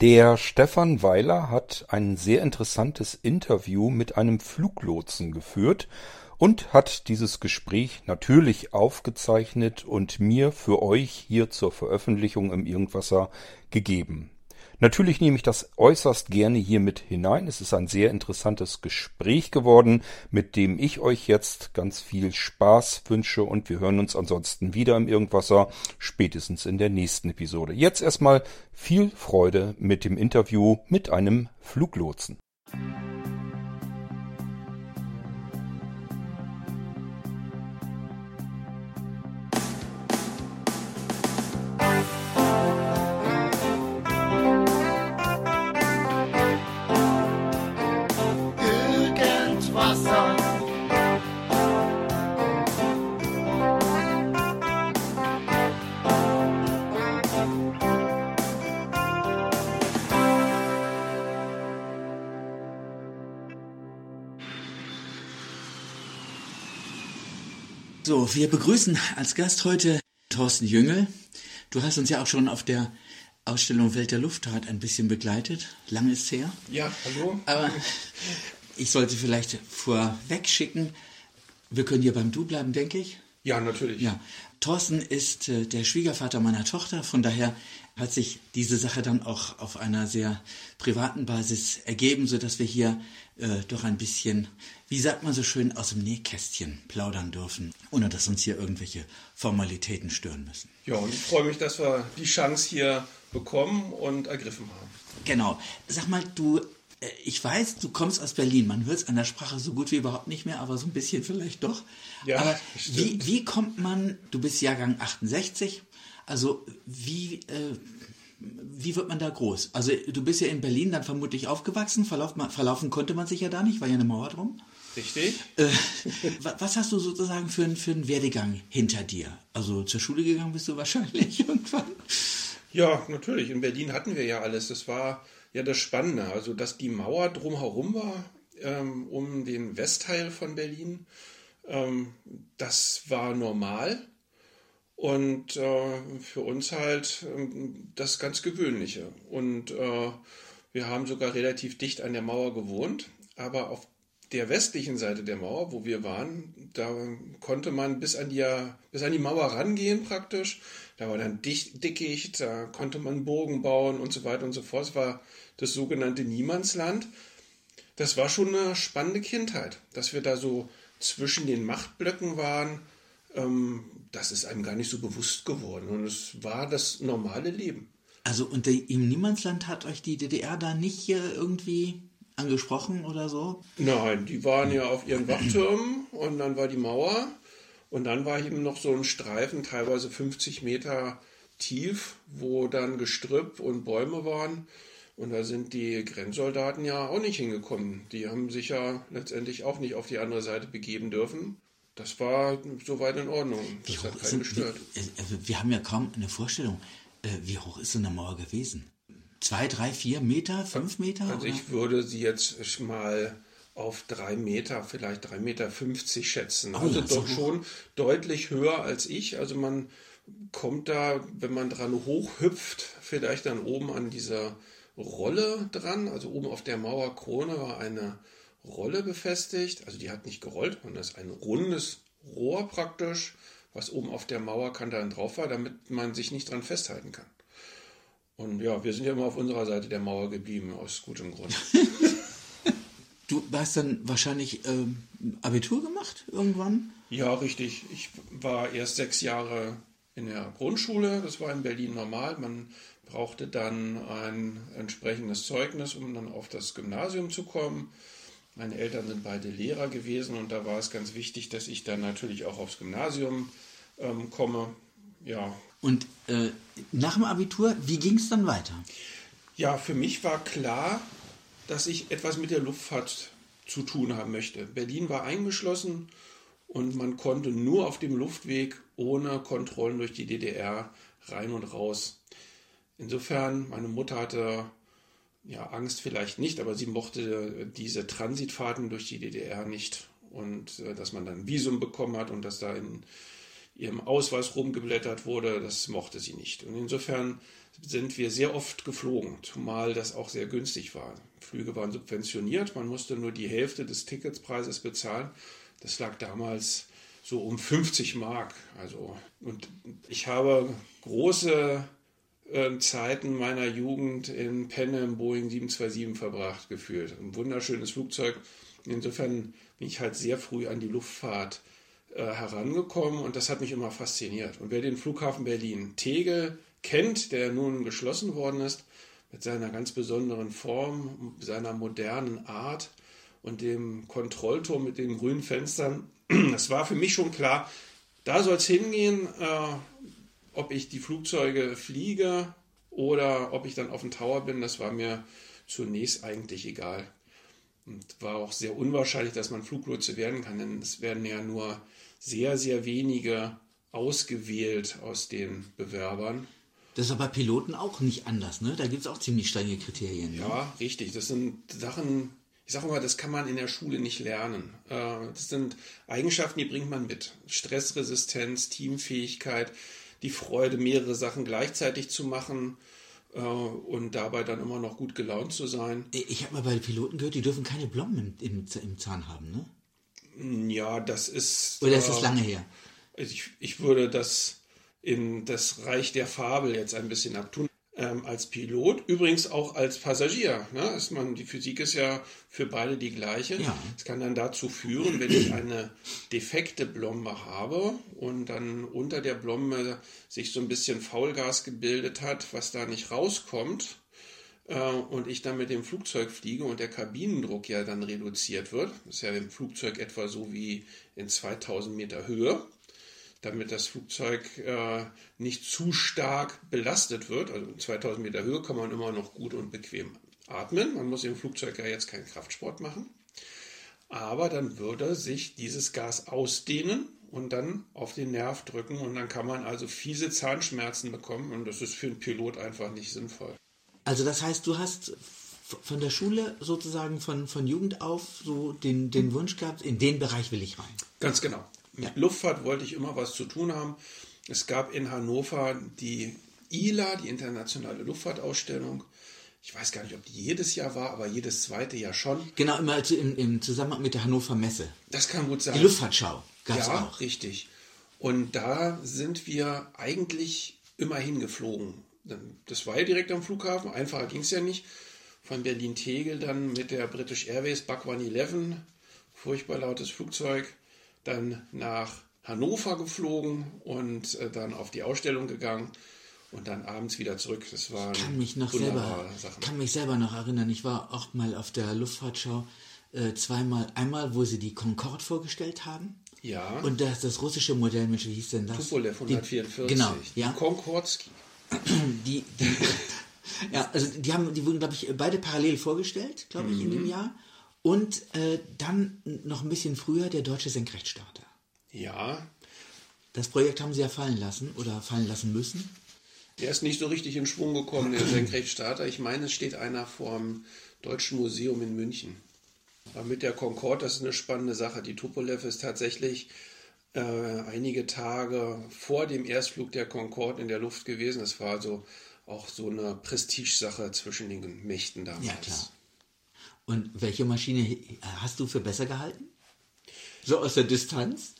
Der Stefan Weiler hat ein sehr interessantes Interview mit einem Fluglotsen geführt und hat dieses Gespräch natürlich aufgezeichnet und mir für euch hier zur Veröffentlichung im Irgendwasser gegeben. Natürlich nehme ich das äußerst gerne hier mit hinein. Es ist ein sehr interessantes Gespräch geworden, mit dem ich euch jetzt ganz viel Spaß wünsche und wir hören uns ansonsten wieder im Irgendwasser, spätestens in der nächsten Episode. Jetzt erstmal viel Freude mit dem Interview mit einem Fluglotsen. So, wir begrüßen als Gast heute Thorsten Jüngel. Du hast uns ja auch schon auf der Ausstellung Welt der Luftfahrt ein bisschen begleitet. Lange ist her. Ja, hallo. Aber ich sollte vielleicht vorweg schicken, wir können hier beim Du bleiben, denke ich. Ja, natürlich. Ja, Thorsten ist äh, der Schwiegervater meiner Tochter, von daher hat sich diese Sache dann auch auf einer sehr privaten Basis ergeben, sodass wir hier äh, doch ein bisschen, wie sagt man so schön, aus dem Nähkästchen plaudern dürfen, ohne dass uns hier irgendwelche Formalitäten stören müssen. Ja, und ich freue mich, dass wir die Chance hier bekommen und ergriffen haben. Genau. Sag mal, du, äh, ich weiß, du kommst aus Berlin. Man hört es an der Sprache so gut wie überhaupt nicht mehr, aber so ein bisschen vielleicht doch. Ja, aber wie, wie kommt man, du bist Jahrgang 68, also wie, äh, wie wird man da groß? Also du bist ja in Berlin dann vermutlich aufgewachsen, verlauf, verlaufen konnte man sich ja da nicht, war ja eine Mauer drum. Richtig? Äh, wa- was hast du sozusagen für, einen- für einen Werdegang hinter dir? Also zur Schule gegangen bist du wahrscheinlich irgendwann. Ja, natürlich. In Berlin hatten wir ja alles. Das war ja das Spannende. Also, dass die Mauer drumherum war, ähm, um den Westteil von Berlin, ähm, das war normal. Und äh, für uns halt ähm, das ganz Gewöhnliche. Und äh, wir haben sogar relativ dicht an der Mauer gewohnt. Aber auf der westlichen Seite der Mauer, wo wir waren, da konnte man bis an die, bis an die Mauer rangehen praktisch. Da war dann dicht, dickicht, da konnte man Burgen bauen und so weiter und so fort. Es war das sogenannte Niemandsland. Das war schon eine spannende Kindheit, dass wir da so zwischen den Machtblöcken waren. Ähm, das ist einem gar nicht so bewusst geworden. Und es war das normale Leben. Also und im Niemandsland hat euch die DDR da nicht irgendwie angesprochen oder so? Nein, die waren ja auf ihren Wachtürmen und dann war die Mauer und dann war eben noch so ein Streifen, teilweise 50 Meter tief, wo dann Gestrüpp und Bäume waren. Und da sind die Grenzsoldaten ja auch nicht hingekommen. Die haben sich ja letztendlich auch nicht auf die andere Seite begeben dürfen. Das war soweit in Ordnung. Das hat hoch ist keinen gestört. wie, äh, wir haben ja kaum eine Vorstellung. Äh, wie hoch ist so eine Mauer gewesen? Zwei, drei, vier Meter, fünf Meter? Also oder? ich würde sie jetzt mal auf drei Meter, vielleicht drei Meter fünfzig schätzen. also ja, so doch hoch. schon deutlich höher als ich. Also man kommt da, wenn man dran hochhüpft, vielleicht dann oben an dieser Rolle dran. Also oben auf der Mauerkrone war eine Rolle befestigt. Also die hat nicht gerollt, sondern das ist ein rundes Rohr praktisch, was oben auf der Mauerkante dann drauf war, damit man sich nicht dran festhalten kann. Und ja, wir sind ja immer auf unserer Seite der Mauer geblieben, aus gutem Grund. Du hast dann wahrscheinlich ähm, Abitur gemacht irgendwann? Ja, richtig. Ich war erst sechs Jahre in der Grundschule. Das war in Berlin normal. Man brauchte dann ein entsprechendes Zeugnis, um dann auf das Gymnasium zu kommen. Meine Eltern sind beide Lehrer gewesen und da war es ganz wichtig, dass ich dann natürlich auch aufs Gymnasium ähm, komme. Ja, Und äh, nach dem Abitur, wie ging es dann weiter? Ja, für mich war klar, dass ich etwas mit der Luftfahrt zu tun haben möchte. Berlin war eingeschlossen und man konnte nur auf dem Luftweg ohne Kontrollen durch die DDR rein und raus. Insofern, meine Mutter hatte ja Angst vielleicht nicht, aber sie mochte diese Transitfahrten durch die DDR nicht und äh, dass man dann Visum bekommen hat und dass da in ihrem Ausweis rumgeblättert wurde. Das mochte sie nicht. Und insofern sind wir sehr oft geflogen, zumal das auch sehr günstig war. Flüge waren subventioniert, man musste nur die Hälfte des Ticketspreises bezahlen. Das lag damals so um 50 Mark. Also, und ich habe große äh, Zeiten meiner Jugend in Penne im Boeing 727 verbracht, gefühlt. Ein wunderschönes Flugzeug. Insofern bin ich halt sehr früh an die Luftfahrt äh, herangekommen und das hat mich immer fasziniert. Und wer den Flughafen Berlin Tegel kennt, der nun geschlossen worden ist, mit seiner ganz besonderen Form, seiner modernen Art und dem Kontrollturm mit den grünen Fenstern, das war für mich schon klar, da soll es hingehen, äh, ob ich die Flugzeuge fliege oder ob ich dann auf dem Tower bin, das war mir zunächst eigentlich egal. Und war auch sehr unwahrscheinlich, dass man Fluglotse werden kann, denn es werden ja nur sehr, sehr wenige ausgewählt aus den Bewerbern. Das ist aber bei Piloten auch nicht anders, ne? Da gibt es auch ziemlich strenge Kriterien. Ja, ne? richtig. Das sind Sachen, ich sage mal, das kann man in der Schule nicht lernen. Äh, das sind Eigenschaften, die bringt man mit. Stressresistenz, Teamfähigkeit, die Freude, mehrere Sachen gleichzeitig zu machen äh, und dabei dann immer noch gut gelaunt zu sein. Ich habe mal bei Piloten gehört, die dürfen keine Blumen im, im, im Zahn haben, ne? Ja, das ist. Oder ist das äh, lange her? Ich, ich würde das in das Reich der Fabel jetzt ein bisschen abtun. Ähm, als Pilot, übrigens auch als Passagier. Ne? Ist man, die Physik ist ja für beide die gleiche. Es ja. kann dann dazu führen, wenn ich eine defekte Blombe habe und dann unter der Blombe sich so ein bisschen Faulgas gebildet hat, was da nicht rauskommt, äh, und ich dann mit dem Flugzeug fliege und der Kabinendruck ja dann reduziert wird, das ist ja im Flugzeug etwa so wie in 2000 Meter Höhe, damit das Flugzeug äh, nicht zu stark belastet wird. Also 2000 Meter Höhe kann man immer noch gut und bequem atmen. Man muss im Flugzeug ja jetzt keinen Kraftsport machen. Aber dann würde sich dieses Gas ausdehnen und dann auf den Nerv drücken und dann kann man also fiese Zahnschmerzen bekommen und das ist für einen Pilot einfach nicht sinnvoll. Also das heißt, du hast von der Schule sozusagen von, von Jugend auf so den, den Wunsch gehabt, in den Bereich will ich rein. Ganz genau. Mit. Luftfahrt wollte ich immer was zu tun haben. Es gab in Hannover die ILA, die internationale Luftfahrtausstellung. Ich weiß gar nicht, ob die jedes Jahr war, aber jedes zweite Jahr schon. Genau, immer also im, im Zusammenhang mit der Hannover Messe. Das kann gut sein. Die Luftfahrtschau gab es ja, auch. richtig. Und da sind wir eigentlich immer hingeflogen. Das war ja direkt am Flughafen, einfacher ging es ja nicht. Von Berlin-Tegel dann mit der British Airways Buck 111, furchtbar lautes Flugzeug, dann nach Hannover geflogen und äh, dann auf die Ausstellung gegangen und dann abends wieder zurück. Das war ich kann mich noch selber, Sachen. kann mich selber noch erinnern. Ich war auch mal auf der Luftfahrtschau äh, zweimal. Einmal, wo sie die Concorde vorgestellt haben. Ja. Und das, das russische Modell, wie hieß denn das? Tupolev 144. Die, genau. Ja. Concordski. Die, die, ja, also die haben, die wurden, glaube ich, beide parallel vorgestellt, glaube ich, mhm. in dem mhm. Jahr. Und äh, dann noch ein bisschen früher der deutsche Senkrechtstarter. Ja. Das Projekt haben sie ja fallen lassen oder fallen lassen müssen. Der ist nicht so richtig in Schwung gekommen, der Senkrechtstarter. Ich meine, es steht einer vorm Deutschen Museum in München. Aber mit der Concorde, das ist eine spannende Sache. Die Tupolev ist tatsächlich äh, einige Tage vor dem Erstflug der Concorde in der Luft gewesen. Das war also auch so eine Prestigesache zwischen den Mächten damals. Ja, klar. Und welche Maschine hast du für besser gehalten? So aus der Distanz?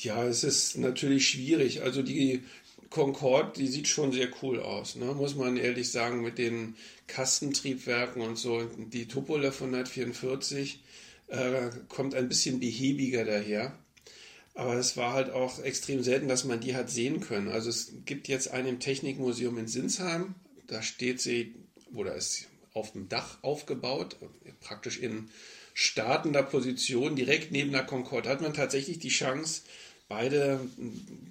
Ja, es ist natürlich schwierig. Also die Concorde, die sieht schon sehr cool aus, ne? muss man ehrlich sagen, mit den Kastentriebwerken und so. Die Tupolev 144 äh, kommt ein bisschen behäbiger daher. Aber es war halt auch extrem selten, dass man die hat sehen können. Also es gibt jetzt einen im Technikmuseum in Sinsheim. Da steht sie, oder ist auf dem Dach aufgebaut, praktisch in startender Position, direkt neben der Concorde, hat man tatsächlich die Chance, beide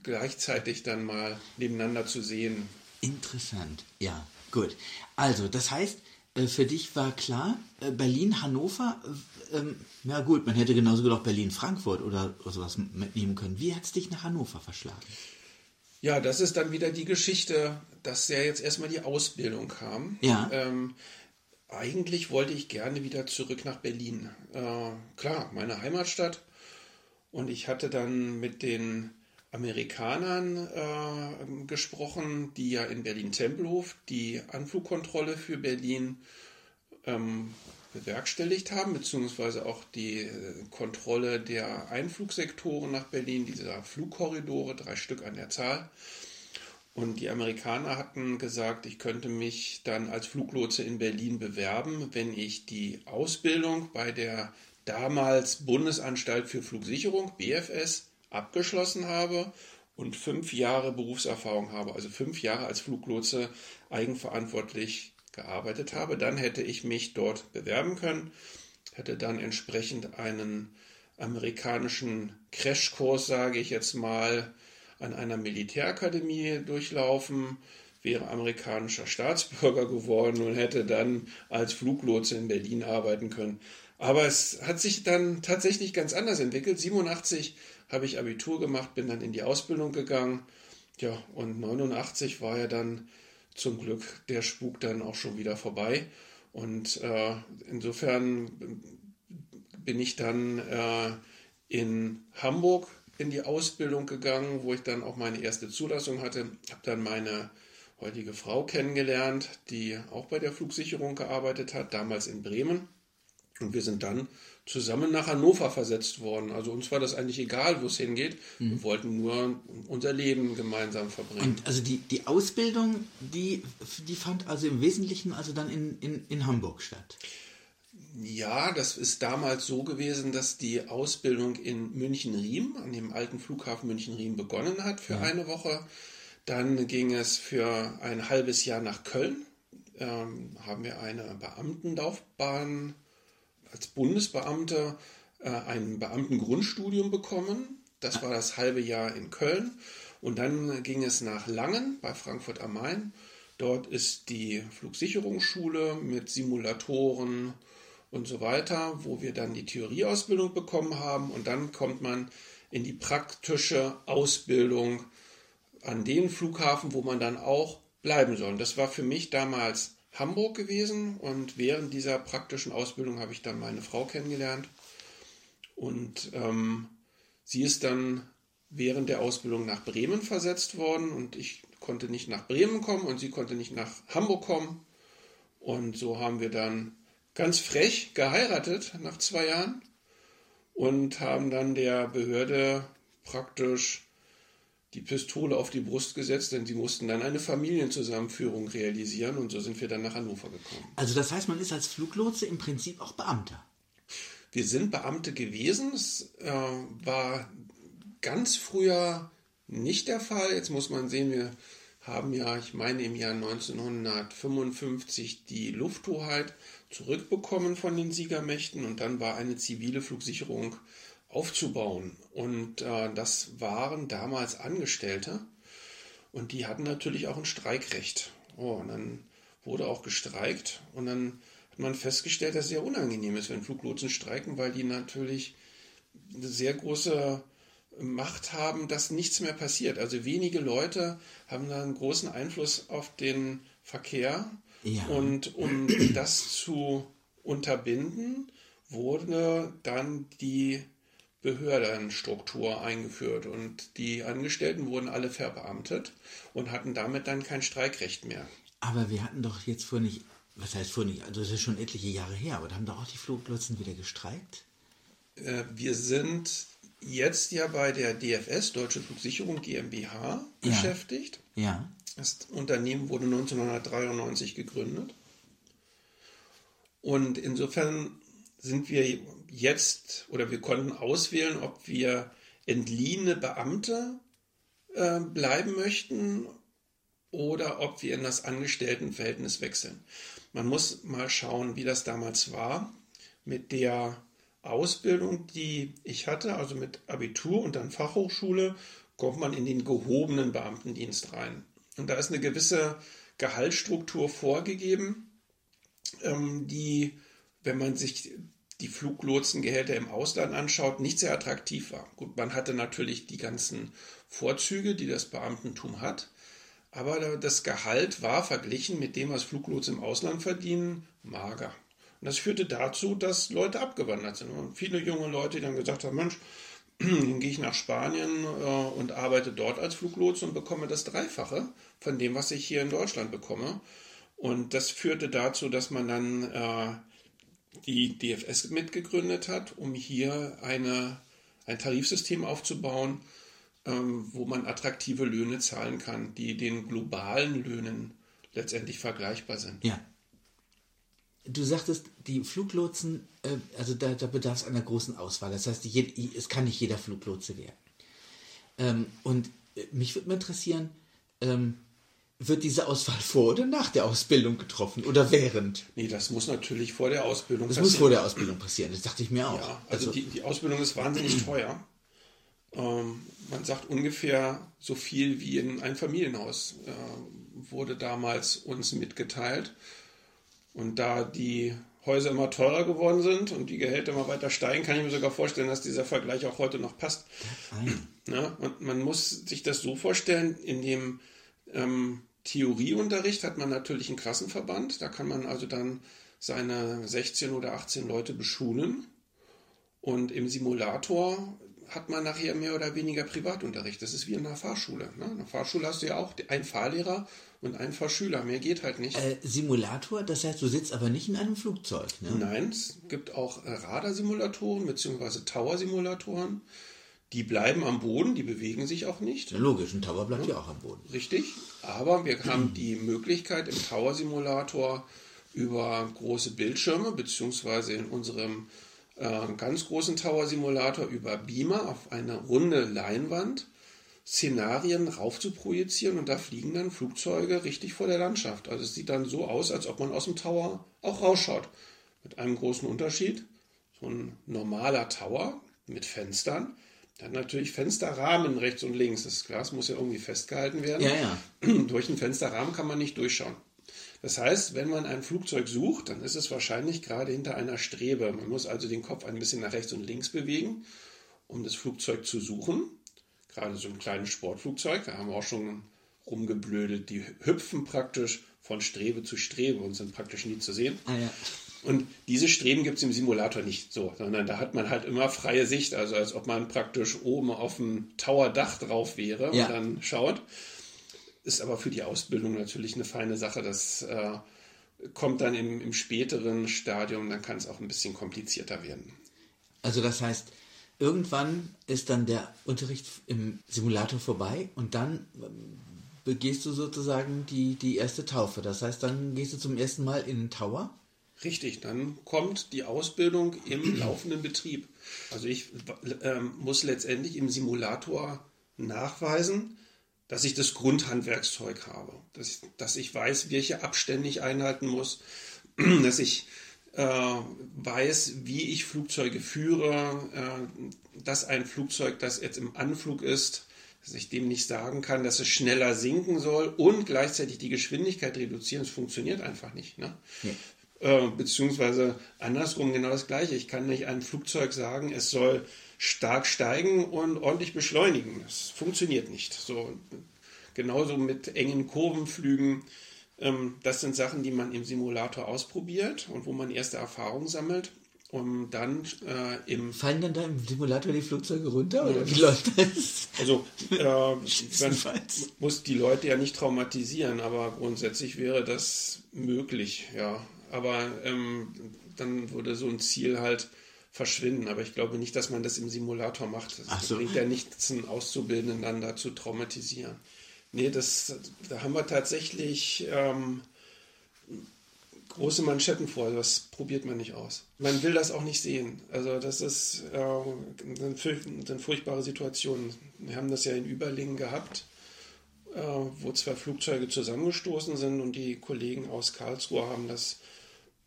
gleichzeitig dann mal nebeneinander zu sehen. Interessant, ja, gut. Also, das heißt, äh, für dich war klar, äh, Berlin, Hannover, ähm, ja gut, man hätte genauso gut auch Berlin-Frankfurt oder, oder sowas mitnehmen können. Wie hat es dich nach Hannover verschlagen? Ja, das ist dann wieder die Geschichte, dass ja jetzt erstmal die Ausbildung kam. Ja. Ähm, eigentlich wollte ich gerne wieder zurück nach Berlin. Äh, klar, meine Heimatstadt. Und ich hatte dann mit den Amerikanern äh, gesprochen, die ja in Berlin-Tempelhof die Anflugkontrolle für Berlin ähm, bewerkstelligt haben, beziehungsweise auch die äh, Kontrolle der Einflugsektoren nach Berlin, dieser Flugkorridore, drei Stück an der Zahl. Und die Amerikaner hatten gesagt, ich könnte mich dann als Fluglotse in Berlin bewerben, wenn ich die Ausbildung bei der damals Bundesanstalt für Flugsicherung, BFS, abgeschlossen habe und fünf Jahre Berufserfahrung habe, also fünf Jahre als Fluglotse eigenverantwortlich gearbeitet habe. Dann hätte ich mich dort bewerben können, hätte dann entsprechend einen amerikanischen Crashkurs, sage ich jetzt mal, an einer Militärakademie durchlaufen, wäre amerikanischer Staatsbürger geworden und hätte dann als Fluglotse in Berlin arbeiten können. Aber es hat sich dann tatsächlich ganz anders entwickelt. 87 habe ich Abitur gemacht, bin dann in die Ausbildung gegangen. Ja, und 89 war ja dann zum Glück der Spuk dann auch schon wieder vorbei. Und äh, insofern bin ich dann äh, in Hamburg in die Ausbildung gegangen, wo ich dann auch meine erste Zulassung hatte. Habe dann meine heutige Frau kennengelernt, die auch bei der Flugsicherung gearbeitet hat, damals in Bremen. Und wir sind dann zusammen nach Hannover versetzt worden. Also uns war das eigentlich egal, wo es hingeht. Mhm. Wir wollten nur unser Leben gemeinsam verbringen. Und also die, die Ausbildung, die, die fand also im Wesentlichen also dann in, in, in Hamburg statt. Ja, das ist damals so gewesen, dass die Ausbildung in München-Riem, an dem alten Flughafen München-Riem, begonnen hat für ja. eine Woche. Dann ging es für ein halbes Jahr nach Köln. Ähm, haben wir eine Beamtenlaufbahn als Bundesbeamter äh, ein Beamtengrundstudium bekommen. Das war das halbe Jahr in Köln. Und dann ging es nach Langen bei Frankfurt am Main. Dort ist die Flugsicherungsschule mit Simulatoren, und so weiter, wo wir dann die Theorieausbildung bekommen haben. Und dann kommt man in die praktische Ausbildung an den Flughafen, wo man dann auch bleiben soll. Das war für mich damals Hamburg gewesen. Und während dieser praktischen Ausbildung habe ich dann meine Frau kennengelernt. Und ähm, sie ist dann während der Ausbildung nach Bremen versetzt worden. Und ich konnte nicht nach Bremen kommen und sie konnte nicht nach Hamburg kommen. Und so haben wir dann ganz frech geheiratet nach zwei Jahren und haben dann der Behörde praktisch die Pistole auf die Brust gesetzt, denn sie mussten dann eine Familienzusammenführung realisieren und so sind wir dann nach Hannover gekommen. Also das heißt, man ist als Fluglotse im Prinzip auch Beamter. Wir sind Beamte gewesen. Es äh, war ganz früher nicht der Fall. Jetzt muss man sehen, wir haben ja, ich meine, im Jahr 1955 die Lufthoheit zurückbekommen von den Siegermächten und dann war eine zivile Flugsicherung aufzubauen. Und äh, das waren damals Angestellte und die hatten natürlich auch ein Streikrecht. Oh, und dann wurde auch gestreikt und dann hat man festgestellt, dass es sehr unangenehm ist, wenn Fluglotsen streiken, weil die natürlich eine sehr große Macht haben, dass nichts mehr passiert. Also wenige Leute haben da einen großen Einfluss auf den Verkehr ja. Und um das zu unterbinden, wurde dann die Behördenstruktur eingeführt und die Angestellten wurden alle verbeamtet und hatten damit dann kein Streikrecht mehr. Aber wir hatten doch jetzt vor nicht, was heißt vor nicht, also das ist schon etliche Jahre her, aber da haben doch auch die Fluglotsen wieder gestreikt? Äh, wir sind jetzt ja bei der DFS, Deutsche Flugsicherung GmbH, ja. beschäftigt. Ja. Das Unternehmen wurde 1993 gegründet. Und insofern sind wir jetzt oder wir konnten auswählen, ob wir entliehene Beamte äh, bleiben möchten oder ob wir in das Angestelltenverhältnis wechseln. Man muss mal schauen, wie das damals war mit der Ausbildung, die ich hatte, also mit Abitur und dann Fachhochschule, kommt man in den gehobenen Beamtendienst rein. Und da ist eine gewisse Gehaltsstruktur vorgegeben, ähm, die, wenn man sich die Fluglotsengehälter im Ausland anschaut, nicht sehr attraktiv war. Gut, man hatte natürlich die ganzen Vorzüge, die das Beamtentum hat, aber das Gehalt war verglichen mit dem, was Fluglotsen im Ausland verdienen, mager. Und das führte dazu, dass Leute abgewandert sind. Und viele junge Leute, die dann gesagt haben, Mensch, Dann gehe ich nach Spanien äh, und arbeite dort als Fluglotse und bekomme das Dreifache von dem, was ich hier in Deutschland bekomme. Und das führte dazu, dass man dann äh, die DFS mitgegründet hat, um hier eine, ein Tarifsystem aufzubauen, ähm, wo man attraktive Löhne zahlen kann, die den globalen Löhnen letztendlich vergleichbar sind. Ja. Du sagtest, die Fluglotsen, äh, also da, da bedarf es einer großen Auswahl. Das heißt, je, es kann nicht jeder Fluglotse werden. Ähm, und äh, mich würde mal interessieren, ähm, wird diese Auswahl vor oder nach der Ausbildung getroffen oder während? Nee, das muss natürlich vor der Ausbildung Das passieren. muss vor der Ausbildung passieren, das dachte ich mir auch. Ja, also, die, die Ausbildung ist wahnsinnig teuer. Ähm, man sagt ungefähr so viel wie in ein Familienhaus äh, wurde damals uns mitgeteilt. Und da die Häuser immer teurer geworden sind und die Gehälter immer weiter steigen, kann ich mir sogar vorstellen, dass dieser Vergleich auch heute noch passt. Ja, und man muss sich das so vorstellen, in dem ähm, Theorieunterricht hat man natürlich einen Klassenverband, da kann man also dann seine 16 oder 18 Leute beschulen. Und im Simulator hat man nachher mehr oder weniger Privatunterricht. Das ist wie in einer Fahrschule. Ne? In einer Fahrschule hast du ja auch einen Fahrlehrer und einen Fahrschüler. Mehr geht halt nicht. Äh, Simulator, das heißt, du sitzt aber nicht in einem Flugzeug. Ne? Nein, es gibt auch äh, Radarsimulatoren bzw. Tower-Simulatoren. Die bleiben am Boden, die bewegen sich auch nicht. Ja, logisch, ein Tower bleibt ja auch am Boden. Richtig, aber wir haben die Möglichkeit im Tower-Simulator über große Bildschirme, beziehungsweise in unserem äh, ganz großen Tower-Simulator über Beamer auf eine runde Leinwand Szenarien rauf zu projizieren und da fliegen dann Flugzeuge richtig vor der Landschaft. Also es sieht dann so aus, als ob man aus dem Tower auch rausschaut. Mit einem großen Unterschied. So ein normaler Tower mit Fenstern. Dann natürlich Fensterrahmen rechts und links. Das Glas muss ja irgendwie festgehalten werden. Ja, ja. Durch einen Fensterrahmen kann man nicht durchschauen. Das heißt, wenn man ein Flugzeug sucht, dann ist es wahrscheinlich gerade hinter einer Strebe. Man muss also den Kopf ein bisschen nach rechts und links bewegen, um das Flugzeug zu suchen. Gerade so ein kleines Sportflugzeug, da haben wir auch schon rumgeblödet. Die hüpfen praktisch von Strebe zu Strebe und sind praktisch nie zu sehen. Ah, ja. Und diese Streben gibt es im Simulator nicht so, sondern da hat man halt immer freie Sicht, also als ob man praktisch oben auf dem Towerdach drauf wäre Ja. und dann schaut. Ist aber für die Ausbildung natürlich eine feine Sache. Das äh, kommt dann im, im späteren Stadium, dann kann es auch ein bisschen komplizierter werden. Also das heißt, irgendwann ist dann der Unterricht im Simulator vorbei und dann ähm, begehst du sozusagen die, die erste Taufe. Das heißt, dann gehst du zum ersten Mal in den Tower. Richtig, dann kommt die Ausbildung im laufenden Betrieb. Also ich ähm, muss letztendlich im Simulator nachweisen, dass ich das Grundhandwerkszeug habe, dass ich, dass ich weiß, welche Abstände ich einhalten muss, dass ich äh, weiß, wie ich Flugzeuge führe, äh, dass ein Flugzeug, das jetzt im Anflug ist, dass ich dem nicht sagen kann, dass es schneller sinken soll und gleichzeitig die Geschwindigkeit reduzieren. Das funktioniert einfach nicht. Ne? Äh, beziehungsweise andersrum genau das gleiche. Ich kann nicht einem Flugzeug sagen, es soll stark steigen und ordentlich beschleunigen. Das funktioniert nicht. So, genauso mit engen Kurvenflügen. Ähm, das sind Sachen, die man im Simulator ausprobiert und wo man erste Erfahrungen sammelt, um dann äh, im Fallen dann da im Simulator die Flugzeuge runter oder wie läuft das? Also äh, man muss die Leute ja nicht traumatisieren, aber grundsätzlich wäre das möglich, ja. Aber ähm, dann würde so ein Ziel halt verschwinden. Aber ich glaube nicht, dass man das im Simulator macht. Das so. bringt ja nichts, einen Auszubildenden dann da zu traumatisieren. Nee, das, da haben wir tatsächlich ähm, große Manschetten vor. Das probiert man nicht aus. Man will das auch nicht sehen. Also das ist äh, eine, eine furchtbare Situation. Wir haben das ja in Überlingen gehabt, äh, wo zwei Flugzeuge zusammengestoßen sind und die Kollegen aus Karlsruhe haben das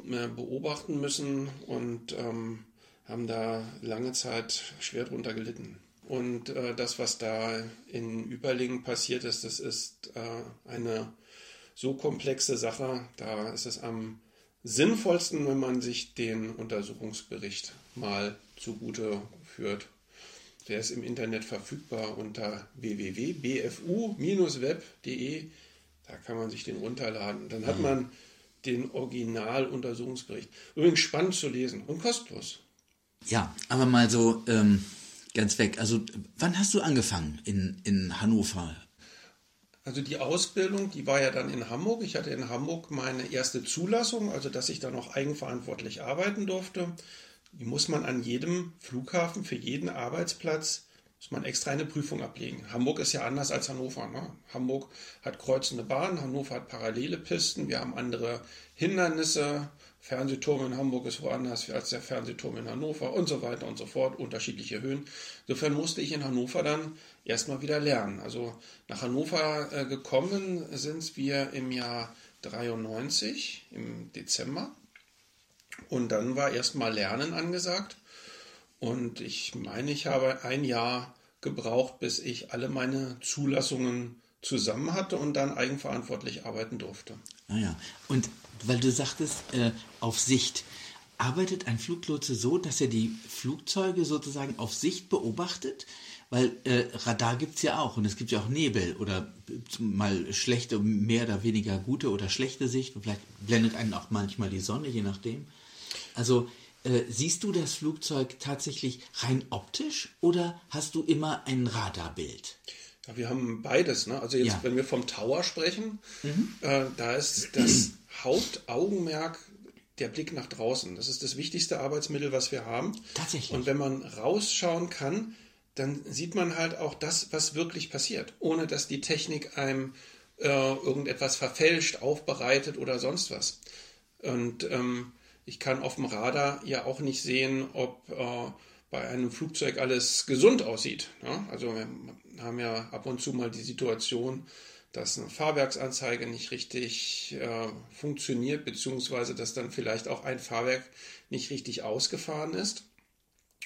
äh, beobachten müssen und ähm, haben da lange Zeit schwer drunter gelitten. Und äh, das, was da in Überlingen passiert ist, das ist äh, eine so komplexe Sache, da ist es am sinnvollsten, wenn man sich den Untersuchungsbericht mal zugute führt. Der ist im Internet verfügbar unter www.bfu-web.de. Da kann man sich den runterladen. Dann hat man den Originaluntersuchungsbericht. Übrigens spannend zu lesen und kostenlos. Ja, aber mal so, ähm, Ganz weg. Also wann hast du angefangen in, in Hannover? Also die Ausbildung, die war ja dann in Hamburg. Ich hatte in Hamburg meine erste Zulassung, also dass ich dann auch eigenverantwortlich arbeiten durfte. Die muss man an jedem Flughafen für jeden Arbeitsplatz muss man extra eine Prüfung ablegen. Hamburg ist ja anders als Hannover. Ne? Hamburg hat kreuzende Bahnen, Hannover hat parallele Pisten, wir haben andere Hindernisse. Fernsehturm in Hamburg ist woanders als der Fernsehturm in Hannover und so weiter und so fort, unterschiedliche Höhen. Insofern musste ich in Hannover dann erstmal wieder lernen. Also nach Hannover äh, gekommen sind wir im Jahr 93, im Dezember. Und dann war erstmal Lernen angesagt. Und ich meine, ich habe ein Jahr gebraucht, bis ich alle meine Zulassungen zusammen hatte und dann eigenverantwortlich arbeiten durfte. Naja, ah und weil du sagtest, äh, auf Sicht. Arbeitet ein Fluglotse so, dass er die Flugzeuge sozusagen auf Sicht beobachtet? Weil äh, Radar gibt es ja auch und es gibt ja auch Nebel oder mal schlechte, mehr oder weniger gute oder schlechte Sicht. Vielleicht blendet einen auch manchmal die Sonne, je nachdem. Also äh, siehst du das Flugzeug tatsächlich rein optisch oder hast du immer ein Radarbild? Ja, wir haben beides. Ne? Also jetzt, ja. wenn wir vom Tower sprechen, mhm. äh, da ist das Hauptaugenmerk der Blick nach draußen. Das ist das wichtigste Arbeitsmittel, was wir haben. Tatsächlich. Und wenn man rausschauen kann, dann sieht man halt auch das, was wirklich passiert, ohne dass die Technik einem äh, irgendetwas verfälscht, aufbereitet oder sonst was. Und ähm, ich kann auf dem Radar ja auch nicht sehen, ob äh, bei einem Flugzeug alles gesund aussieht. Ja? Also wir haben ja ab und zu mal die Situation, dass eine Fahrwerksanzeige nicht richtig äh, funktioniert, beziehungsweise dass dann vielleicht auch ein Fahrwerk nicht richtig ausgefahren ist.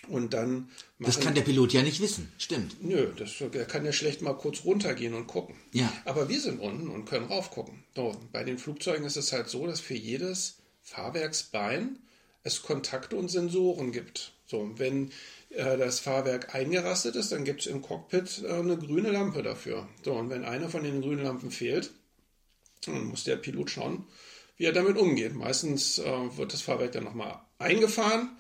Und dann. das kann der Pilot ja nicht wissen, stimmt. Nö, das, er kann ja schlecht mal kurz runtergehen und gucken. Ja. Aber wir sind unten und können raufgucken. So, bei den Flugzeugen ist es halt so, dass für jedes Fahrwerksbein es Kontakte und Sensoren gibt. So, wenn das Fahrwerk eingerastet ist, dann gibt es im Cockpit äh, eine grüne Lampe dafür. So, und wenn eine von den grünen Lampen fehlt, dann muss der Pilot schauen, wie er damit umgeht. Meistens äh, wird das Fahrwerk dann nochmal eingefahren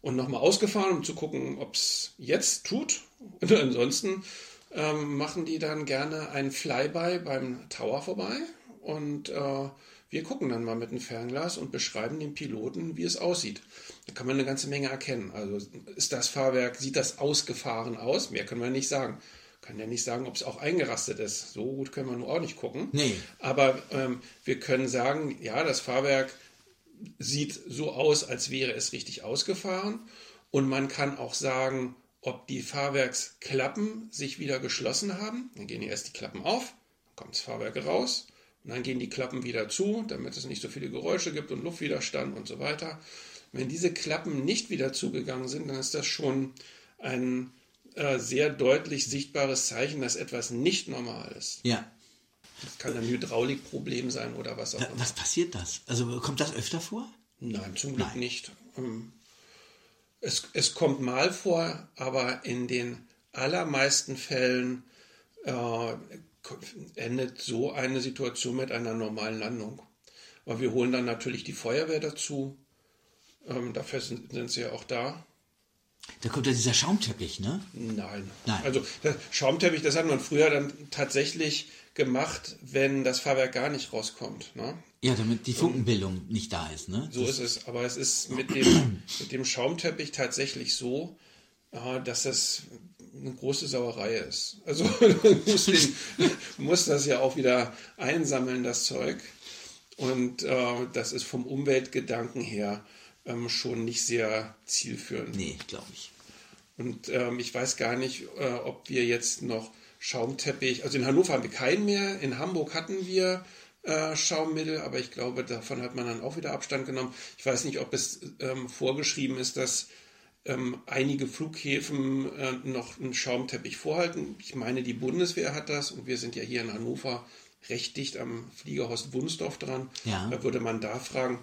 und nochmal ausgefahren, um zu gucken, ob es jetzt tut. Und ansonsten ähm, machen die dann gerne ein Flyby beim Tower vorbei und äh, wir gucken dann mal mit einem Fernglas und beschreiben dem Piloten, wie es aussieht. Da kann man eine ganze Menge erkennen. Also ist das Fahrwerk, sieht das ausgefahren aus? Mehr können wir nicht sagen. Kann ja nicht sagen, ob es auch eingerastet ist. So gut können wir nur auch nicht gucken. Nee. Aber ähm, wir können sagen, ja, das Fahrwerk sieht so aus, als wäre es richtig ausgefahren. Und man kann auch sagen, ob die Fahrwerksklappen sich wieder geschlossen haben. Dann gehen erst die Klappen auf, dann kommt das Fahrwerk raus und dann gehen die Klappen wieder zu, damit es nicht so viele Geräusche gibt und Luftwiderstand und so weiter. Wenn diese Klappen nicht wieder zugegangen sind, dann ist das schon ein äh, sehr deutlich sichtbares Zeichen, dass etwas nicht normal ist. Ja. Das kann ein Hydraulikproblem sein oder was auch immer. Was passiert das? Also kommt das öfter vor? Nein, zum Glück Nein. nicht. Ähm, es, es kommt mal vor, aber in den allermeisten Fällen äh, endet so eine Situation mit einer normalen Landung. Aber wir holen dann natürlich die Feuerwehr dazu. Ähm, dafür sind, sind, sie ja auch da. Da kommt ja dieser Schaumteppich, ne? Nein. Nein. Also der Schaumteppich, das hat man früher dann tatsächlich gemacht, wenn das Fahrwerk gar nicht rauskommt. Ne? Ja, damit die Funkenbildung Und nicht da ist, ne? So ist es. Aber es ist mit dem, mit dem Schaumteppich tatsächlich so, äh, dass das eine große Sauerei ist. Also du musst, den, musst das ja auch wieder einsammeln, das Zeug. Und äh, das ist vom Umweltgedanken her ähm, schon nicht sehr zielführend. Nee, glaube ich. Und ähm, ich weiß gar nicht, äh, ob wir jetzt noch Schaumteppich, also in Hannover haben wir keinen mehr, in Hamburg hatten wir äh, Schaummittel, aber ich glaube, davon hat man dann auch wieder Abstand genommen. Ich weiß nicht, ob es ähm, vorgeschrieben ist, dass ähm, einige Flughäfen äh, noch einen Schaumteppich vorhalten. Ich meine, die Bundeswehr hat das und wir sind ja hier in Hannover recht dicht am Fliegerhorst Wunsdorf dran. Ja. Da würde man da fragen.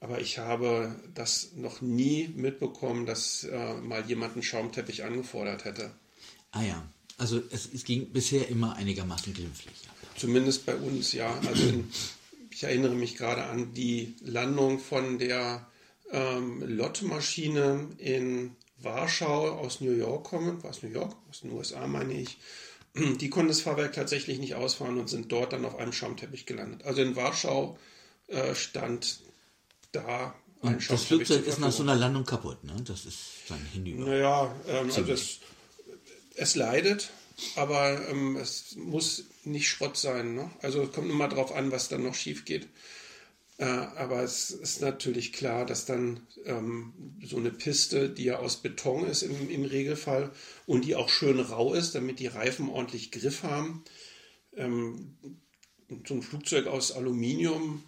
Aber ich habe das noch nie mitbekommen, dass äh, mal jemand einen Schaumteppich angefordert hätte. Ah ja, also es, es ging bisher immer einigermaßen glimpflich. Zumindest bei uns, ja. Also in, ich erinnere mich gerade an die Landung von der ähm, Lottmaschine in Warschau, aus New York kommen, war es New York, aus den USA meine ich, die konnten das Fahrwerk tatsächlich nicht ausfahren und sind dort dann auf einem Schaumteppich gelandet. Also in Warschau äh, stand da ein Und das. Flugzeug ist nach so einer Landung kaputt, ne? Das ist dann hinüber. Naja, ähm, also es, es leidet, aber ähm, es muss nicht Schrott sein. Ne? Also es kommt immer darauf an, was dann noch schief geht. Äh, aber es ist natürlich klar, dass dann ähm, so eine Piste, die ja aus Beton ist im, im Regelfall und die auch schön rau ist, damit die Reifen ordentlich Griff haben. Ähm, so ein Flugzeug aus Aluminium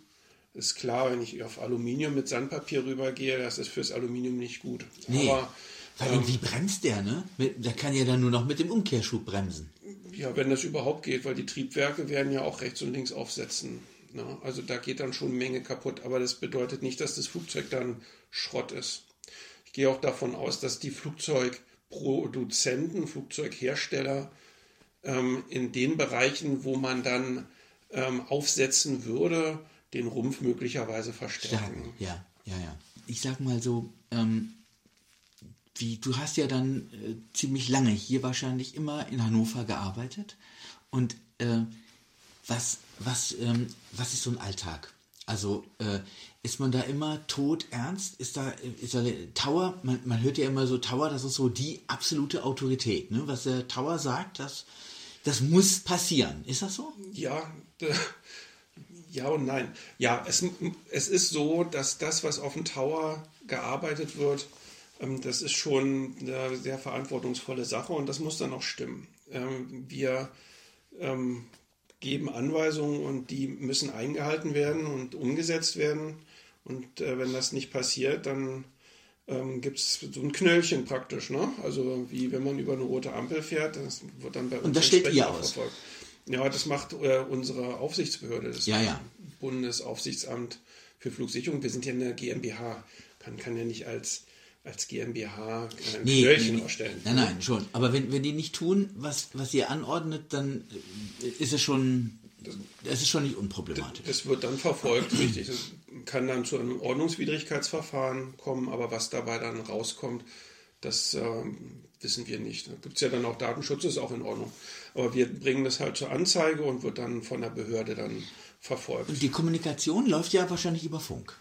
ist klar, wenn ich auf Aluminium mit Sandpapier rübergehe, das ist fürs Aluminium nicht gut. Nee. Aber Vor allem, wie bremst der, ne? Der kann ja dann nur noch mit dem Umkehrschub bremsen. Ja, wenn das überhaupt geht, weil die Triebwerke werden ja auch rechts und links aufsetzen. Ne? Also da geht dann schon eine Menge kaputt, aber das bedeutet nicht, dass das Flugzeug dann Schrott ist. Ich gehe auch davon aus, dass die Flugzeugproduzenten, Flugzeughersteller ähm, in den Bereichen, wo man dann ähm, aufsetzen würde, den Rumpf möglicherweise verstärken. Stärken. Ja, ja, ja. Ich sag mal so, ähm, wie, du hast ja dann äh, ziemlich lange hier wahrscheinlich immer in Hannover gearbeitet. Und äh, was, was, ähm, was ist so ein Alltag? Also äh, ist man da immer tot ernst? Ist da, ist da Tower, man, man hört ja immer so, Tower, das ist so die absolute Autorität. Ne? Was der Tower sagt, das, das muss passieren. Ist das so? Ja, ja und nein. Ja, es, es ist so, dass das, was auf dem Tower gearbeitet wird, ähm, das ist schon eine sehr verantwortungsvolle Sache und das muss dann auch stimmen. Ähm, Wir ähm, geben Anweisungen und die müssen eingehalten werden und umgesetzt werden. Und äh, wenn das nicht passiert, dann ähm, gibt es so ein Knöllchen praktisch. Ne? Also wie wenn man über eine rote Ampel fährt, das wird dann bei uns das stellt entsprechend ihr aus? verfolgt. Ja, das macht äh, unsere Aufsichtsbehörde, das Ja, ja. Bundesaufsichtsamt für Flugsicherung. Wir sind ja eine GmbH, kann, kann ja nicht als, als GmbH ein Nee, Knöllchen nee, ausstellen. Nein, nein, schon. Aber wenn, wenn die nicht tun, was, was ihr anordnet, dann äh, ist es schon, das ist schon nicht unproblematisch. Das wird dann verfolgt, richtig. Es kann dann zu einem Ordnungswidrigkeitsverfahren kommen, aber was dabei dann rauskommt, das ähm, wissen wir nicht. Da gibt es ja dann auch Datenschutz, ist auch in Ordnung. Aber wir bringen das halt zur Anzeige und wird dann von der Behörde dann verfolgt. Und die Kommunikation läuft ja wahrscheinlich über Funk.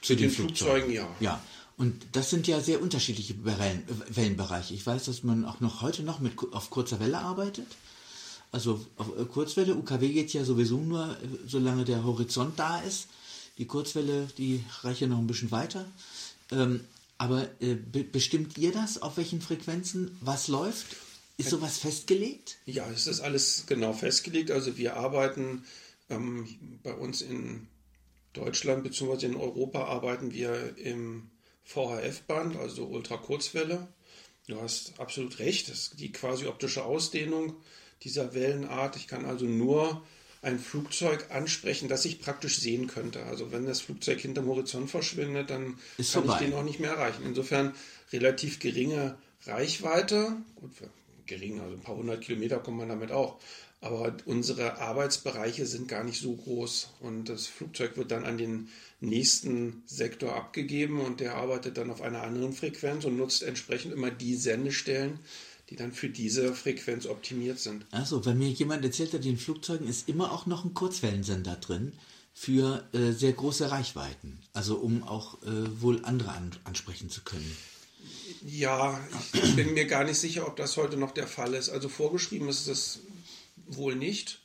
Zu den Flugzeugen, ja. Ja. Und das sind ja sehr unterschiedliche Wellen, Wellenbereiche. Ich weiß, dass man auch noch heute noch mit auf kurzer Welle arbeitet. Also auf äh, Kurzwelle, UKW geht ja sowieso nur, äh, solange der Horizont da ist. Die Kurzwelle, die reicht ja noch ein bisschen weiter. Ähm, aber äh, be bestimmt ihr das, auf welchen Frequenzen was läuft? Ist sowas festgelegt? Ja, es ist alles genau festgelegt. Also wir arbeiten ähm, bei uns in Deutschland bzw. in Europa arbeiten wir im VHF-Band, also Ultrakurzwelle. Du hast absolut recht, das ist die quasi optische Ausdehnung dieser Wellenart. Ich kann also nur ein Flugzeug ansprechen, das ich praktisch sehen könnte. Also wenn das Flugzeug hinterm Horizont verschwindet, dann Ist kann vorbei. ich den auch nicht mehr erreichen. Insofern relativ geringe Reichweite. Gut, gering, also ein paar hundert Kilometer kommt man damit auch. Aber unsere Arbeitsbereiche sind gar nicht so groß und das Flugzeug wird dann an den nächsten Sektor abgegeben und der arbeitet dann auf einer anderen Frequenz und nutzt entsprechend immer die Sendestellen, die dann für diese Frequenz optimiert sind. Achso, wenn mir jemand erzählt hat, in Flugzeugen ist immer auch noch ein Kurzwellensender drin für äh, sehr große Reichweiten. Also um auch äh, wohl andere an ansprechen zu können. Ja, ich bin mir gar nicht sicher, ob das heute noch der Fall ist. Also vorgeschrieben ist es wohl nicht.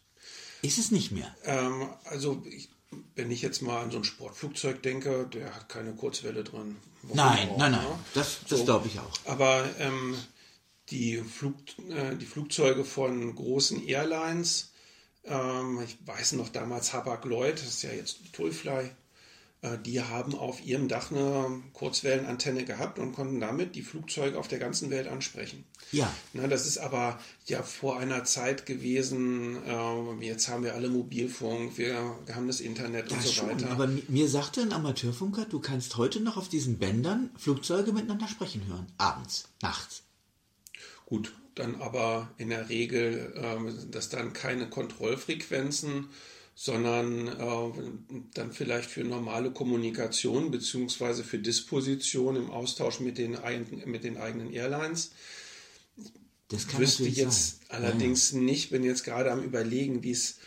Ist es nicht mehr? Ähm, also ich, wenn ich jetzt mal an so ein Sportflugzeug denke, der hat keine Kurzwelle drin. Nein, auch, nein, nein. ne? Das, das So. glaube ich auch. Aber ähm, die, Flug, äh, die Flugzeuge von großen Airlines, ähm, ich weiß noch damals Hapag-Lloyd, das ist ja jetzt Tullfly, die haben auf ihrem Dach eine Kurzwellenantenne gehabt und konnten damit die Flugzeuge auf der ganzen Welt ansprechen. Ja. Na, das ist aber ja vor einer Zeit gewesen, äh, jetzt haben wir alle Mobilfunk, wir haben das Internet und Das so schon, weiter. aber mi- mir sagte ein Amateurfunker, du kannst heute noch auf diesen Bändern Flugzeuge miteinander sprechen hören. Abends, nachts. Gut, dann aber in der Regel, ähm, dass dann keine Kontrollfrequenzen, sondern äh, dann vielleicht für normale Kommunikation beziehungsweise für Disposition im Austausch mit den, mit den eigenen Airlines. Das kann wüsste jetzt sein. allerdings ja, ja. nicht, bin jetzt gerade am überlegen, wie es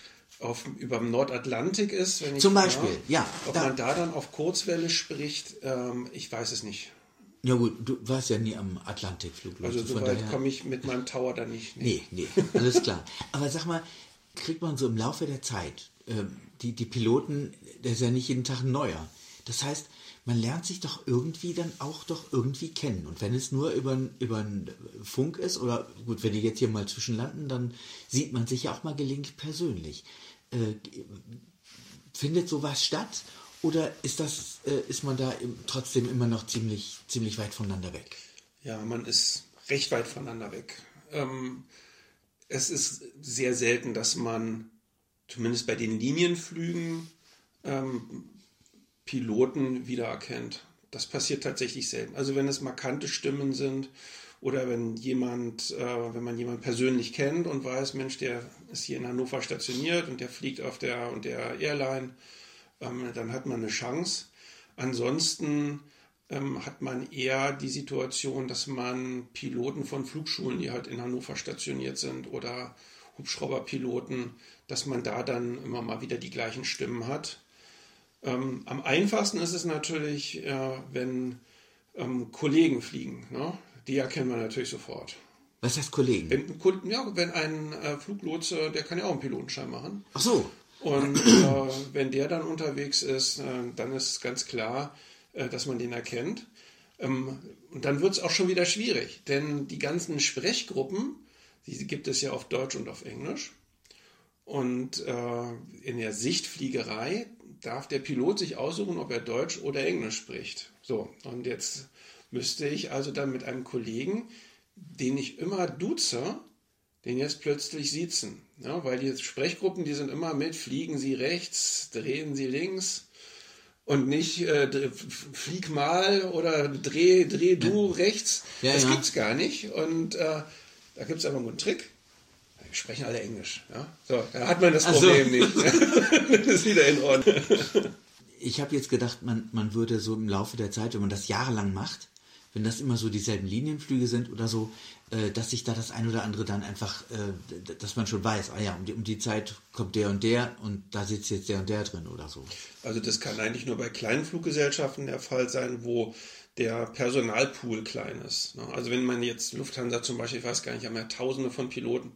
auf, über dem Nordatlantik ist. Zum Beispiel, ja. Ob da. man da dann auf Kurzwelle spricht, ähm, ich weiß es nicht. Ja gut, du warst ja nie am Atlantikflug. Also so weit komme ich mit meinem Tower da nicht. Nee, nee, nee alles klar. Aber sag mal, kriegt man so im Laufe der Zeit, die, die Piloten, der ist ja nicht jeden Tag ein neuer. Das heißt, man lernt sich doch irgendwie dann auch doch irgendwie kennen. Und wenn es nur über, über Funk ist, oder gut, wenn die jetzt hier mal zwischenlanden, dann sieht man sich ja auch mal gelegentlich persönlich. Äh, findet sowas statt? Oder ist das, äh, ist man da trotzdem immer noch ziemlich, ziemlich weit voneinander weg? Ja, man ist recht weit voneinander weg. Ähm, es ist sehr selten, dass man zumindest bei den Linienflügen ähm, Piloten wiedererkennt. Das passiert tatsächlich selten. Also wenn es markante Stimmen sind oder wenn jemand, äh, wenn man jemanden persönlich kennt und weiß, Mensch, der ist hier in Hannover stationiert und der fliegt auf der und der Airline, ähm, dann hat man eine Chance. Ansonsten ähm, hat man eher die Situation, dass man Piloten von Flugschulen, die halt in Hannover stationiert sind, oder Hubschrauberpiloten, dass man da dann immer mal wieder die gleichen Stimmen hat. Ähm, am einfachsten ist es natürlich, äh, wenn ähm, Kollegen fliegen. Ne? Die erkennen wir natürlich sofort. Was heißt Kollegen? Wenn, ja, wenn ein äh, Fluglotse, der kann ja auch einen Pilotenschein machen. Ach so. Und äh, wenn der dann unterwegs ist, äh, dann ist ganz klar, äh, dass man den erkennt. Ähm, und dann wird es auch schon wieder schwierig, denn die ganzen Sprechgruppen, die gibt es ja auf Deutsch und auf Englisch. Und äh, in der Sichtfliegerei darf der Pilot sich aussuchen, ob er Deutsch oder Englisch spricht. So, und jetzt müsste ich also dann mit einem Kollegen, den ich immer duze, den jetzt plötzlich siezen. Ja, weil die Sprechgruppen, die sind immer mit, fliegen sie rechts, drehen sie links und nicht äh, flieg mal oder dreh, dreh du rechts. Ja, das ja. es gar nicht. Und äh, da gibt es aber einen Trick. Wir sprechen alle Englisch. Ja? So, da hat man das Problem so. nicht. das ist wieder in Ordnung. Ich habe jetzt gedacht, man, man würde so im Laufe der Zeit, wenn man das jahrelang macht, wenn das immer so dieselben Linienflüge sind oder so, äh, dass sich da das ein oder andere dann einfach, äh, dass man schon weiß, ah ja, um die, um die Zeit kommt der und der und da sitzt jetzt der und der drin oder so. Also das kann eigentlich nur bei kleinen Fluggesellschaften der Fall sein, wo der Personalpool klein ist. Ne? Also wenn man jetzt Lufthansa zum Beispiel, ich weiß gar nicht, haben ja tausende von Piloten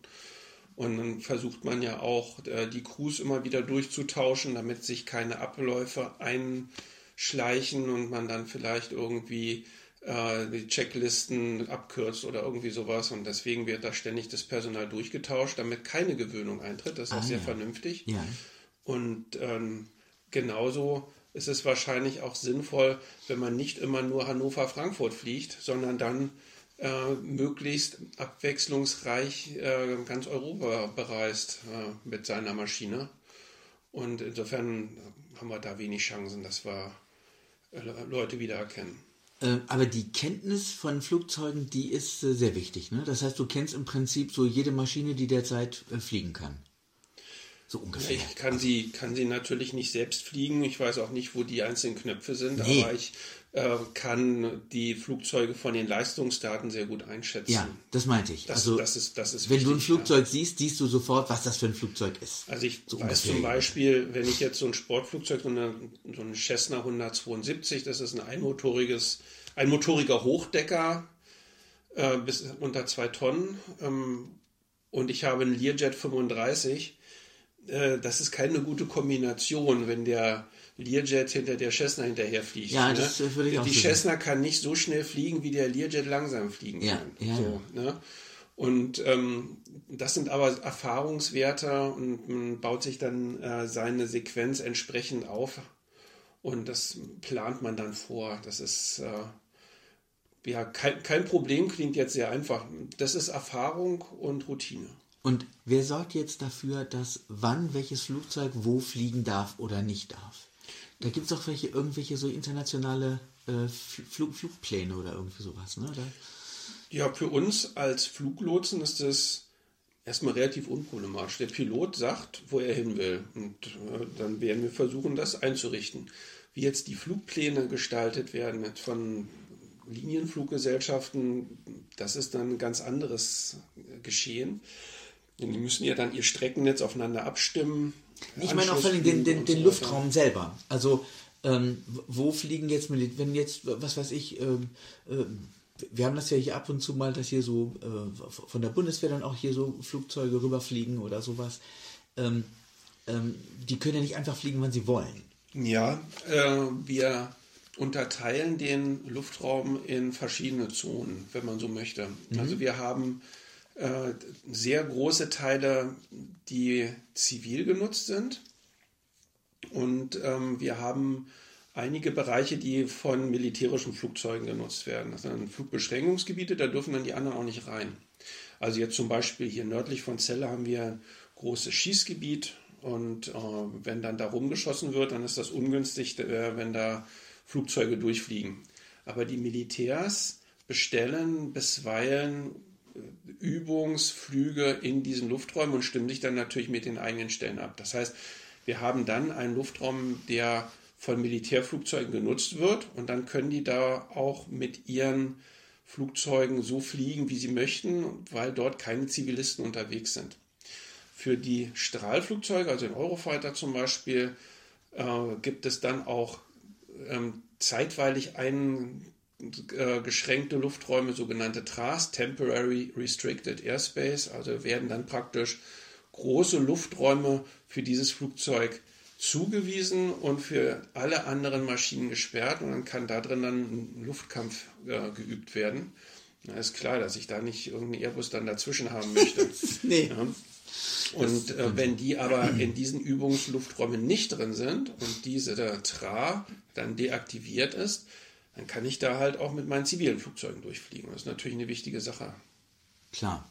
und dann versucht man ja auch äh, die Crews immer wieder durchzutauschen, damit sich keine Abläufe einschleichen und man dann vielleicht irgendwie äh, die Checklisten abkürzt oder irgendwie sowas. Und deswegen wird da ständig das Personal durchgetauscht, damit keine Gewöhnung eintritt. Das ist ah, auch sehr ja. vernünftig. Ja. Und ähm, genauso ist es wahrscheinlich auch sinnvoll, wenn man nicht immer nur Hannover-Frankfurt fliegt, sondern dann äh, möglichst abwechslungsreich äh, ganz Europa bereist äh, mit seiner Maschine. Und insofern haben wir da wenig Chancen, dass wir äh, Leute wiedererkennen. Äh, aber die Kenntnis von Flugzeugen, die ist äh, sehr wichtig. Ne? Das heißt, du kennst im Prinzip so jede Maschine, die derzeit äh, fliegen kann. So ungefähr. Ich kann sie, kann sie natürlich nicht selbst fliegen. Ich weiß auch nicht, wo die einzelnen Knöpfe sind, nee. aber ich äh, kann die Flugzeuge von den Leistungsdaten sehr gut einschätzen. Ja, das meinte ich. Das, also, das ist, das ist wenn wichtig, du ein Flugzeug ja. siehst, siehst du sofort, was das für ein Flugzeug ist. Also ich so weiß zum Beispiel, wenn ich jetzt so ein Sportflugzeug, so, eine, so ein Cessna 172, das ist ein einmotoriges, einmotoriger Hochdecker äh, bis unter zwei Tonnen ähm, und ich habe einen Learjet 35, äh, das ist keine gute Kombination, wenn der Learjet hinter der Cessna hinterherfliegt. Ja, ne? das würde ich auch Die Cessna kann nicht so schnell fliegen, wie der Learjet langsam fliegen ja, kann. Ja, so, ne? Und ähm, das sind aber Erfahrungswerte und man baut sich dann äh, seine Sequenz entsprechend auf und das plant man dann vor. Das ist äh, ja kein, kein Problem, klingt jetzt sehr einfach. Das ist Erfahrung und Routine. Und wer sorgt jetzt dafür, dass wann welches Flugzeug wo fliegen darf oder nicht darf? Da gibt es doch welche, irgendwelche so internationale äh, Flug, Flugpläne oder irgendwie sowas, ne? Oder? Ja, für uns als Fluglotsen ist es erstmal relativ unproblematisch. Der Pilot sagt, wo er hin will. Und äh, dann werden wir versuchen, das einzurichten. Wie jetzt die Flugpläne gestaltet werden von Linienfluggesellschaften, das ist dann ein ganz anderes Geschehen. Die müssen ja dann ihr Streckennetz aufeinander abstimmen. Ich meine auch vor allem den, den, den Luftraum selber. Also ähm, wo fliegen jetzt, wenn jetzt, was weiß ich, ähm, äh, wir haben das ja hier ab und zu mal, dass hier so äh, von der Bundeswehr dann auch hier so Flugzeuge rüberfliegen oder sowas. Ähm, ähm, die können ja nicht einfach fliegen, wann sie wollen. Ja, äh, wir unterteilen den Luftraum in verschiedene Zonen, wenn man so möchte. Mhm. Also wir haben äh, sehr große Teile, die zivil genutzt sind. Und ähm, wir haben einige Bereiche, die von militärischen Flugzeugen genutzt werden. Das sind Flugbeschränkungsgebiete, da dürfen dann die anderen auch nicht rein. Also jetzt zum Beispiel hier nördlich von Celle haben wir ein großes Schießgebiet und äh, wenn dann da rumgeschossen wird, dann ist das ungünstig, äh, wenn da Flugzeuge durchfliegen. Aber die Militärs bestellen bisweilen Übungsflüge in diesen Lufträumen und stimmen sich dann natürlich mit den eigenen Stellen ab. Das heißt, wir haben dann einen Luftraum, der von Militärflugzeugen genutzt wird und dann können die da auch mit ihren Flugzeugen so fliegen, wie sie möchten, weil dort keine Zivilisten unterwegs sind. Für die Strahlflugzeuge, also den Eurofighter zum Beispiel, äh, gibt es dann auch ähm, zeitweilig eingeschränkte äh, Lufträume, sogenannte TRAS, Temporary Restricted Airspace, also werden dann praktisch große Lufträume für dieses Flugzeug zugewiesen und für alle anderen Maschinen gesperrt und dann kann da drin dann ein Luftkampf äh, geübt werden. Na, ist klar, dass ich da nicht irgendeinen Airbus dann dazwischen haben möchte. nee. Ja. Und äh, wenn die aber in diesen Übungslufträumen nicht drin sind und diese der TRA dann deaktiviert ist, dann kann ich da halt auch mit meinen zivilen Flugzeugen durchfliegen. Das ist natürlich eine wichtige Sache. Klar.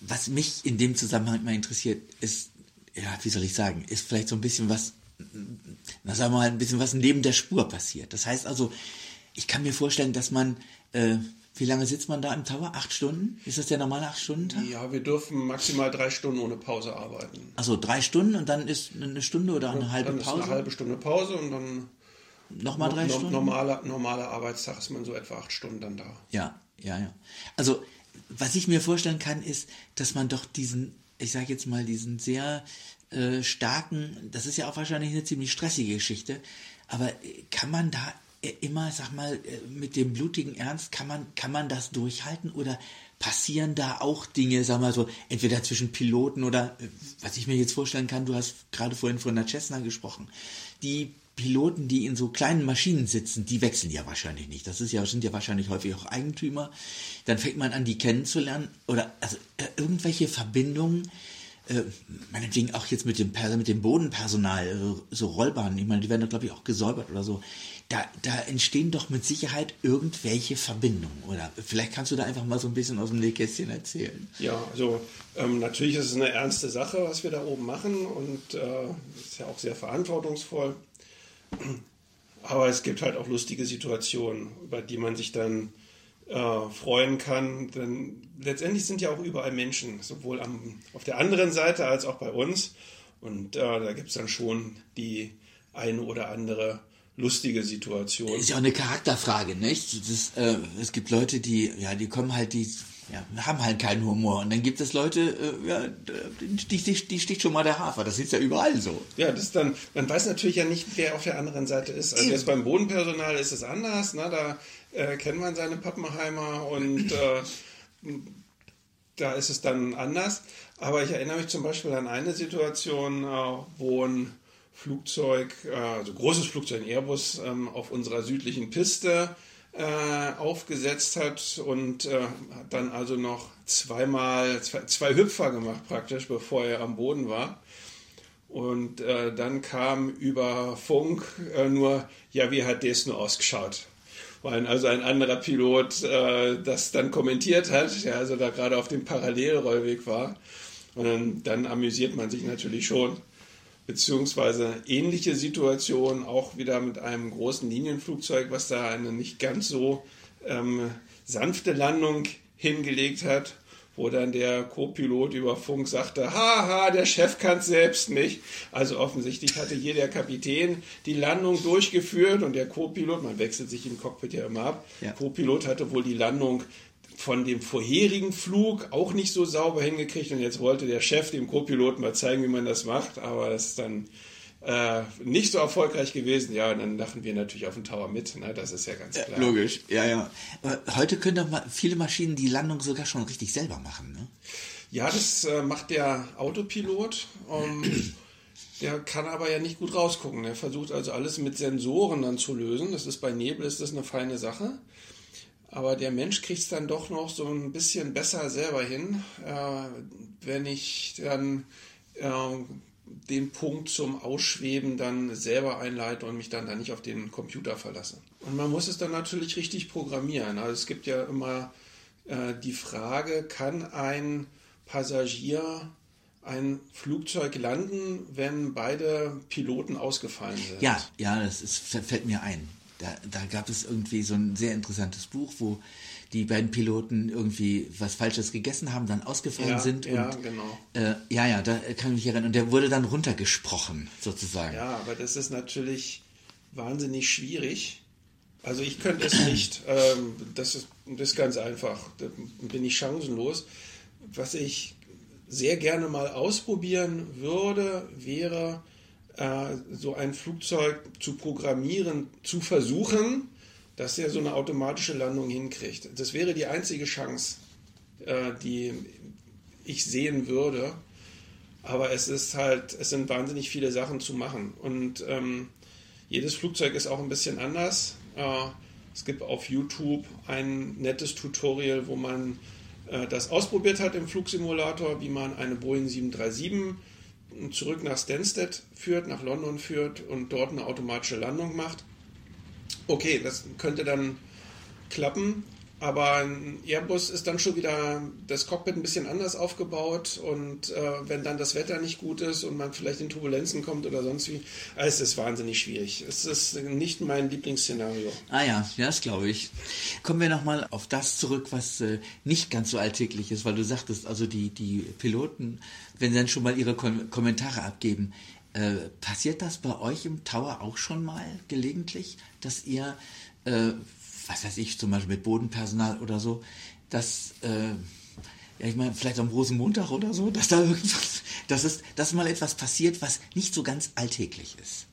Was mich in dem Zusammenhang mal interessiert, ist, ja, wie soll ich sagen, ist vielleicht so ein bisschen was, na sagen wir mal, ein bisschen was neben der Spur passiert. Das heißt also, ich kann mir vorstellen, dass man, äh, wie lange sitzt man da im Tower? Acht Stunden? Ist das der normale acht Stunden Tag? Ja, wir dürfen maximal drei Stunden ohne Pause arbeiten. Also drei Stunden und dann ist eine Stunde oder eine halbe dann Pause? Ist eine halbe Stunde Pause und dann nochmal drei no, Stunden. Normaler, normaler Arbeitstag ist man so etwa acht Stunden dann da. Ja, ja, ja. Also was ich mir vorstellen kann, ist, dass man doch diesen ich sage jetzt mal, diesen sehr äh, starken, das ist ja auch wahrscheinlich eine ziemlich stressige Geschichte, aber äh, kann man da äh, immer, sag mal, äh, mit dem blutigen Ernst, kann man, kann man das durchhalten oder passieren da auch Dinge, sag mal so, entweder zwischen Piloten oder, was ich mir jetzt vorstellen kann, du hast gerade vorhin von der Cessna gesprochen, die Piloten, die in so kleinen Maschinen sitzen, die wechseln ja wahrscheinlich nicht. Das ist ja, sind ja wahrscheinlich häufig auch Eigentümer. Dann fängt man an, die kennenzulernen oder also äh, irgendwelche Verbindungen, äh, meinetwegen auch jetzt mit dem, mit dem Bodenpersonal, so, so Rollbahnen, ich meine, die werden da glaube ich auch gesäubert oder so. Da, da entstehen doch mit Sicherheit irgendwelche Verbindungen. Oder vielleicht kannst du da einfach mal so ein bisschen aus dem Nähkästchen erzählen. Ja, also ähm, natürlich ist es eine ernste Sache, was wir da oben machen und äh, ist ja auch sehr verantwortungsvoll. Aber es gibt halt auch lustige Situationen, über die man sich dann äh, freuen kann. Denn letztendlich sind ja auch überall Menschen, sowohl am, auf der anderen Seite als auch bei uns. Und äh, da gibt es dann schon die eine oder andere lustige Situation. Ist ja auch eine Charakterfrage, nicht? Das, äh, es gibt Leute, die, ja, die kommen halt, die ja, haben halt keinen Humor. Und dann gibt es Leute, äh, ja, die, die, die sticht schon mal der Hafer. Das ist ja überall so. Ja, das dann, man weiß natürlich ja nicht, wer auf der anderen Seite ist. Also jetzt beim Bodenpersonal ist es anders. Ne? Da äh, kennt man seine Pappenheimer und äh, da ist es dann anders. Aber ich erinnere mich zum Beispiel an eine Situation, äh, wo ein Flugzeug, äh, also großes Flugzeug, ein Airbus, ähm, auf unserer südlichen Piste äh, aufgesetzt hat und äh, dann also noch zweimal, zwei, zwei, Hüpfer gemacht praktisch, bevor er am Boden war. Und äh, dann kam über Funk äh, nur, ja, wie hat das nur ausgeschaut? Weil also ein anderer Pilot äh, das dann kommentiert hat, der also da gerade auf dem Parallelrollweg war. Und dann, dann amüsiert man sich natürlich schon beziehungsweise ähnliche Situation auch wieder mit einem großen Linienflugzeug, was da eine nicht ganz so ähm, sanfte Landung hingelegt hat. wo dann der Co-Pilot über Funk sagte, haha, der Chef kann es selbst nicht. Also offensichtlich hatte hier der Kapitän die Landung durchgeführt und der Co-Pilot, man wechselt sich im Cockpit ja immer ab, Ja. Co-Pilot hatte wohl die Landung von dem vorherigen Flug auch nicht so sauber hingekriegt und jetzt wollte der Chef dem Co-Piloten mal zeigen, wie man das macht, aber das ist dann äh, nicht so erfolgreich gewesen. Ja, und dann lachen wir natürlich auf dem Tower mit, ne? das ist ja ganz klar. Logisch, ja, ja. Aber heute können doch mal viele Maschinen die Landung sogar schon richtig selber machen, ne? Ja, das äh, macht der Autopilot. Ähm, der kann aber ja nicht gut rausgucken. Er versucht also alles mit Sensoren dann zu lösen. Das ist bei Nebel ist das eine feine Sache. Aber der Mensch kriegt es dann doch noch so ein bisschen besser selber hin, äh, wenn ich dann äh, den Punkt zum Ausschweben dann selber einleite und mich dann, dann nicht auf den Computer verlasse. Und man muss es dann natürlich richtig programmieren. Also es gibt ja immer äh, die Frage, kann ein Passagier ein Flugzeug landen, wenn beide Piloten ausgefallen sind? Ja, ja, das ist, fällt mir ein. Da, da gab es irgendwie so ein sehr interessantes Buch, wo die beiden Piloten irgendwie was Falsches gegessen haben, dann ausgefallen Ja, sind. ja, und, genau. Äh, ja, ja, da kann ich mich erinnern. Und der wurde dann runtergesprochen, sozusagen. Ja, aber das ist natürlich wahnsinnig schwierig. Also ich könnte es nicht. Ähm, das, ist, das ist ganz einfach. Da bin ich chancenlos. Was ich sehr gerne mal ausprobieren würde, wäre so ein Flugzeug zu programmieren, zu versuchen, dass er so eine automatische Landung hinkriegt. Das wäre die einzige Chance, äh, die ich sehen würde. Aber es ist halt, es sind wahnsinnig viele Sachen zu machen. Und ähm, jedes Flugzeug ist auch ein bisschen anders. Äh, es gibt auf YouTube ein nettes Tutorial, wo man äh, das ausprobiert hat im Flugsimulator, wie man eine Boeing 737 zurück nach Stansted führt, nach London führt und dort eine automatische Landung macht. Okay, das könnte dann klappen, aber ein Airbus ist dann schon wieder das Cockpit ein bisschen anders aufgebaut und äh, wenn dann das Wetter nicht gut ist und man vielleicht in Turbulenzen kommt oder sonst wie, äh, es ist wahnsinnig schwierig. Es ist nicht mein Lieblingsszenario. Ah ja, ja, das glaube ich. Kommen wir nochmal auf das zurück, was äh, nicht ganz so alltäglich ist, weil du sagtest, also die, die Piloten, wenn sie dann schon mal ihre Kom Kommentare abgeben, äh, passiert das bei euch im Tower auch schon mal gelegentlich, dass ihr, äh, was weiß ich, zum Beispiel mit Bodenpersonal oder so, dass, äh, ja, ich meine, vielleicht am Rosenmontag oder so, dass da irgendwas, dass, es, dass mal etwas passiert, was nicht so ganz alltäglich ist.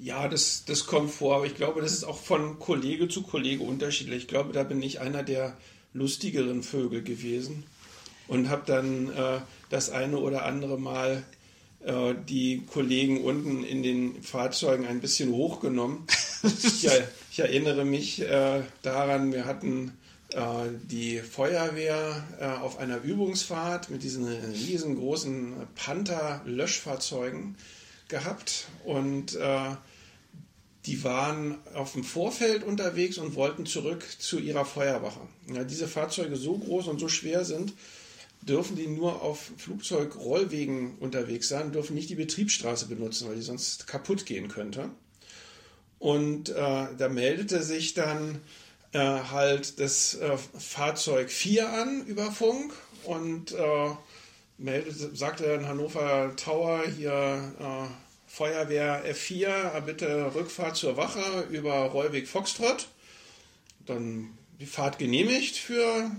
Ja, das, das kommt vor, aber ich glaube, das ist auch von Kollege zu Kollege unterschiedlich. Ich glaube, da bin ich einer der lustigeren Vögel gewesen und habe dann äh, das eine oder andere Mal äh, die Kollegen unten in den Fahrzeugen ein bisschen hochgenommen. er- ich erinnere mich äh, daran, wir hatten äh, die Feuerwehr äh, auf einer Übungsfahrt mit diesen riesengroßen Panther-Löschfahrzeugen gehabt und äh, die waren auf dem Vorfeld unterwegs und wollten zurück zu ihrer Feuerwache. Ja, diese Fahrzeuge so groß und so schwer sind, dürfen die nur auf Flugzeugrollwegen unterwegs sein, dürfen nicht die Betriebsstraße benutzen, weil die sonst kaputt gehen könnte. Und äh, da meldete sich dann äh, halt das äh, Fahrzeug 4 an über Funk und äh, meldete, sagte dann Hannover Tower hier äh, Feuerwehr F4, äh, bitte Rückfahrt zur Wache über Rollweg Foxtrott. Dann die Fahrt genehmigt für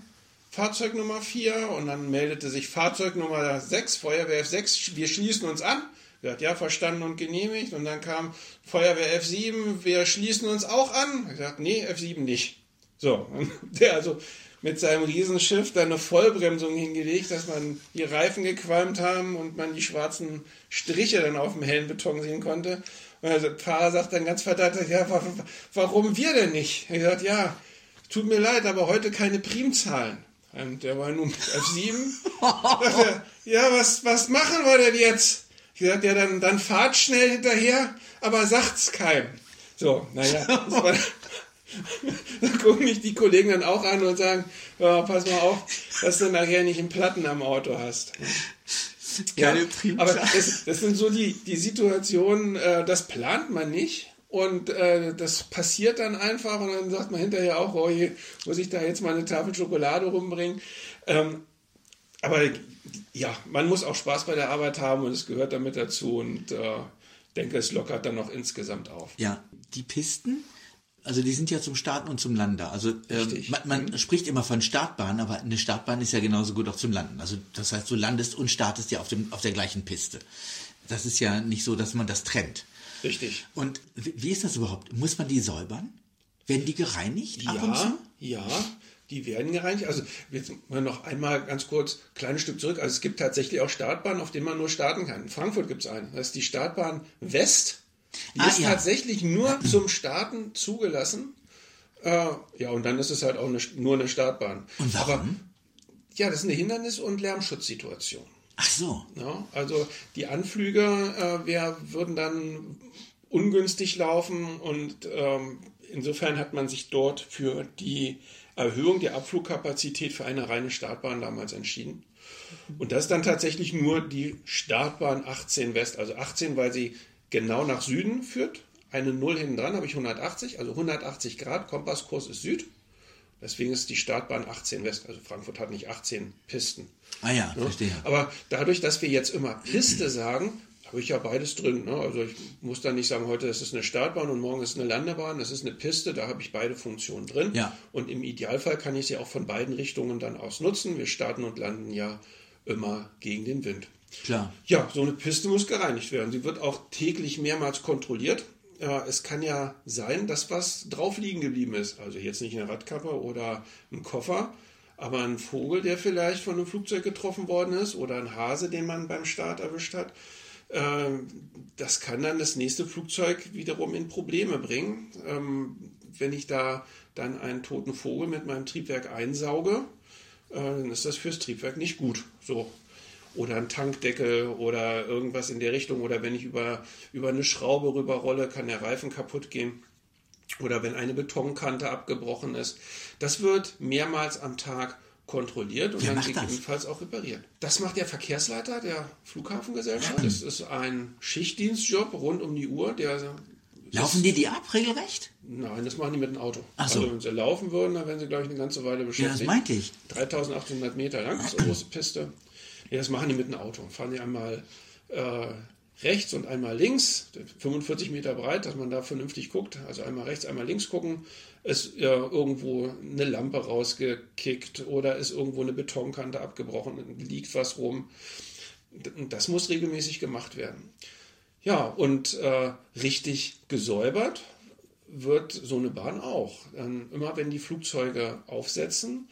Fahrzeug Nummer 4 und dann meldete sich Fahrzeug Nummer 6, Feuerwehr F6, wir schließen uns an. Er hat ja verstanden und genehmigt und dann kam Feuerwehr F7, wir schließen uns auch an. Er sagt, nee, F7 nicht. So, und der also mit seinem Riesenschiff dann eine Vollbremsung hingelegt, dass man die Reifen gequalmt haben und man die schwarzen Striche dann auf dem hellen Beton sehen konnte. Und der Fahrer sagt dann ganz verdammt, ja, wa- wa- warum wir denn nicht? Er sagt, ja, tut mir leid, aber heute keine Primzahlen. Und der war nun mit F7. Sagt er, ja, was, was machen wir denn jetzt? Ich gesagt, ja, dann, dann fahrt schnell hinterher, aber sagt's keinem. So, naja, das war, da gucken mich die Kollegen dann auch an und sagen, ja, pass mal auf, dass du nachher nicht einen Platten am Auto hast. Ja, aber das, das sind so die, die Situationen, äh, das plant man nicht. Und äh, das passiert dann einfach und dann sagt man hinterher auch, oh je, muss ich da jetzt mal eine Tafel Schokolade rumbringen. Ähm, aber ja, man muss auch Spaß bei der Arbeit haben und es gehört damit dazu und äh, denke, es lockert dann noch insgesamt auf. Ja, die Pisten, also die sind ja zum Starten und zum Landen. Also ähm, man, man spricht immer von Startbahn, aber eine Startbahn ist ja genauso gut auch zum Landen. Also das heißt, du landest und startest ja auf, dem, auf der gleichen Piste. Das ist ja nicht so, dass man das trennt. Richtig. Und wie ist das überhaupt? Muss man die säubern? Werden die gereinigt ab und Ja, zu? ja, die werden gereinigt. Also jetzt mal noch einmal ganz kurz kleines Stück zurück. Also es gibt tatsächlich auch Startbahnen, auf denen man nur starten kann. In Frankfurt gibt es eine. Das ist die Startbahn West. Die Ah, ist ja. tatsächlich nur zum Starten zugelassen. Äh, ja, und dann ist es halt auch eine, nur eine Startbahn. Und warum? Aber, ja, das ist eine Hindernis- und Lärmschutzsituation. Ach so. Ja, also die Anflüge äh, wir, würden dann ungünstig laufen und ähm, insofern hat man sich dort für die Erhöhung der Abflugkapazität für eine reine Startbahn damals entschieden. Und das ist dann tatsächlich nur die Startbahn 18 West, also 18, weil sie genau nach Süden führt. Eine Null hinten dran habe ich 180, also 180 Grad, Kompasskurs ist Süd. Deswegen ist die Startbahn 18 West, also Frankfurt hat nicht 18 Pisten. Ah ja, verstehe. Aber dadurch, dass wir jetzt immer Piste sagen, habe ich ja beides drin. Ne? Also ich muss dann nicht sagen, heute ist es eine Startbahn und morgen ist es eine Landebahn. Das ist eine Piste, da habe ich beide Funktionen drin. Ja. Und im Idealfall kann ich sie auch von beiden Richtungen dann aus nutzen. Wir starten und landen ja immer gegen den Wind. Klar. Ja, so eine Piste muss gereinigt werden. Sie wird auch täglich mehrmals kontrolliert. Es kann ja sein, dass was drauf liegen geblieben ist. Also jetzt nicht eine Radkappe oder ein Koffer, aber ein Vogel, der vielleicht von einem Flugzeug getroffen worden ist oder ein Hase, den man beim Start erwischt hat. Äh, Das kann dann das nächste Flugzeug wiederum in Probleme bringen. Ähm, Wenn ich da dann einen toten Vogel mit meinem Triebwerk einsauge, äh, dann ist das fürs Triebwerk nicht gut. So. Oder ein Tankdeckel oder irgendwas in der Richtung. Oder wenn ich über, über eine Schraube rüberrolle, kann der Reifen kaputt gehen. Oder wenn eine Betonkante abgebrochen ist. Das wird mehrmals am Tag kontrolliert und Wer dann macht das? gegebenenfalls auch repariert. Das macht der Verkehrsleiter der Flughafengesellschaft. Das ist ein Schichtdienstjob rund um die Uhr. Der Laufen die die ab, regelrecht? Nein, das machen die mit dem Auto. Ach so. Also wenn sie laufen würden, dann wären sie, glaube ich, eine ganze Weile Ja, beschäftigt. das meinte ich. 3800 Meter lang, so große Piste. Ja, das machen die mit dem Auto. Fahren die einmal äh, rechts und einmal links, 45 Meter breit, dass man da vernünftig guckt. Also einmal rechts, einmal links gucken. Ist äh, irgendwo eine Lampe rausgekickt oder ist irgendwo eine Betonkante abgebrochen, liegt was rum. Das muss regelmäßig gemacht werden. Ja, und äh, richtig gesäubert wird so eine Bahn auch. Dann immer wenn die Flugzeuge aufsetzen,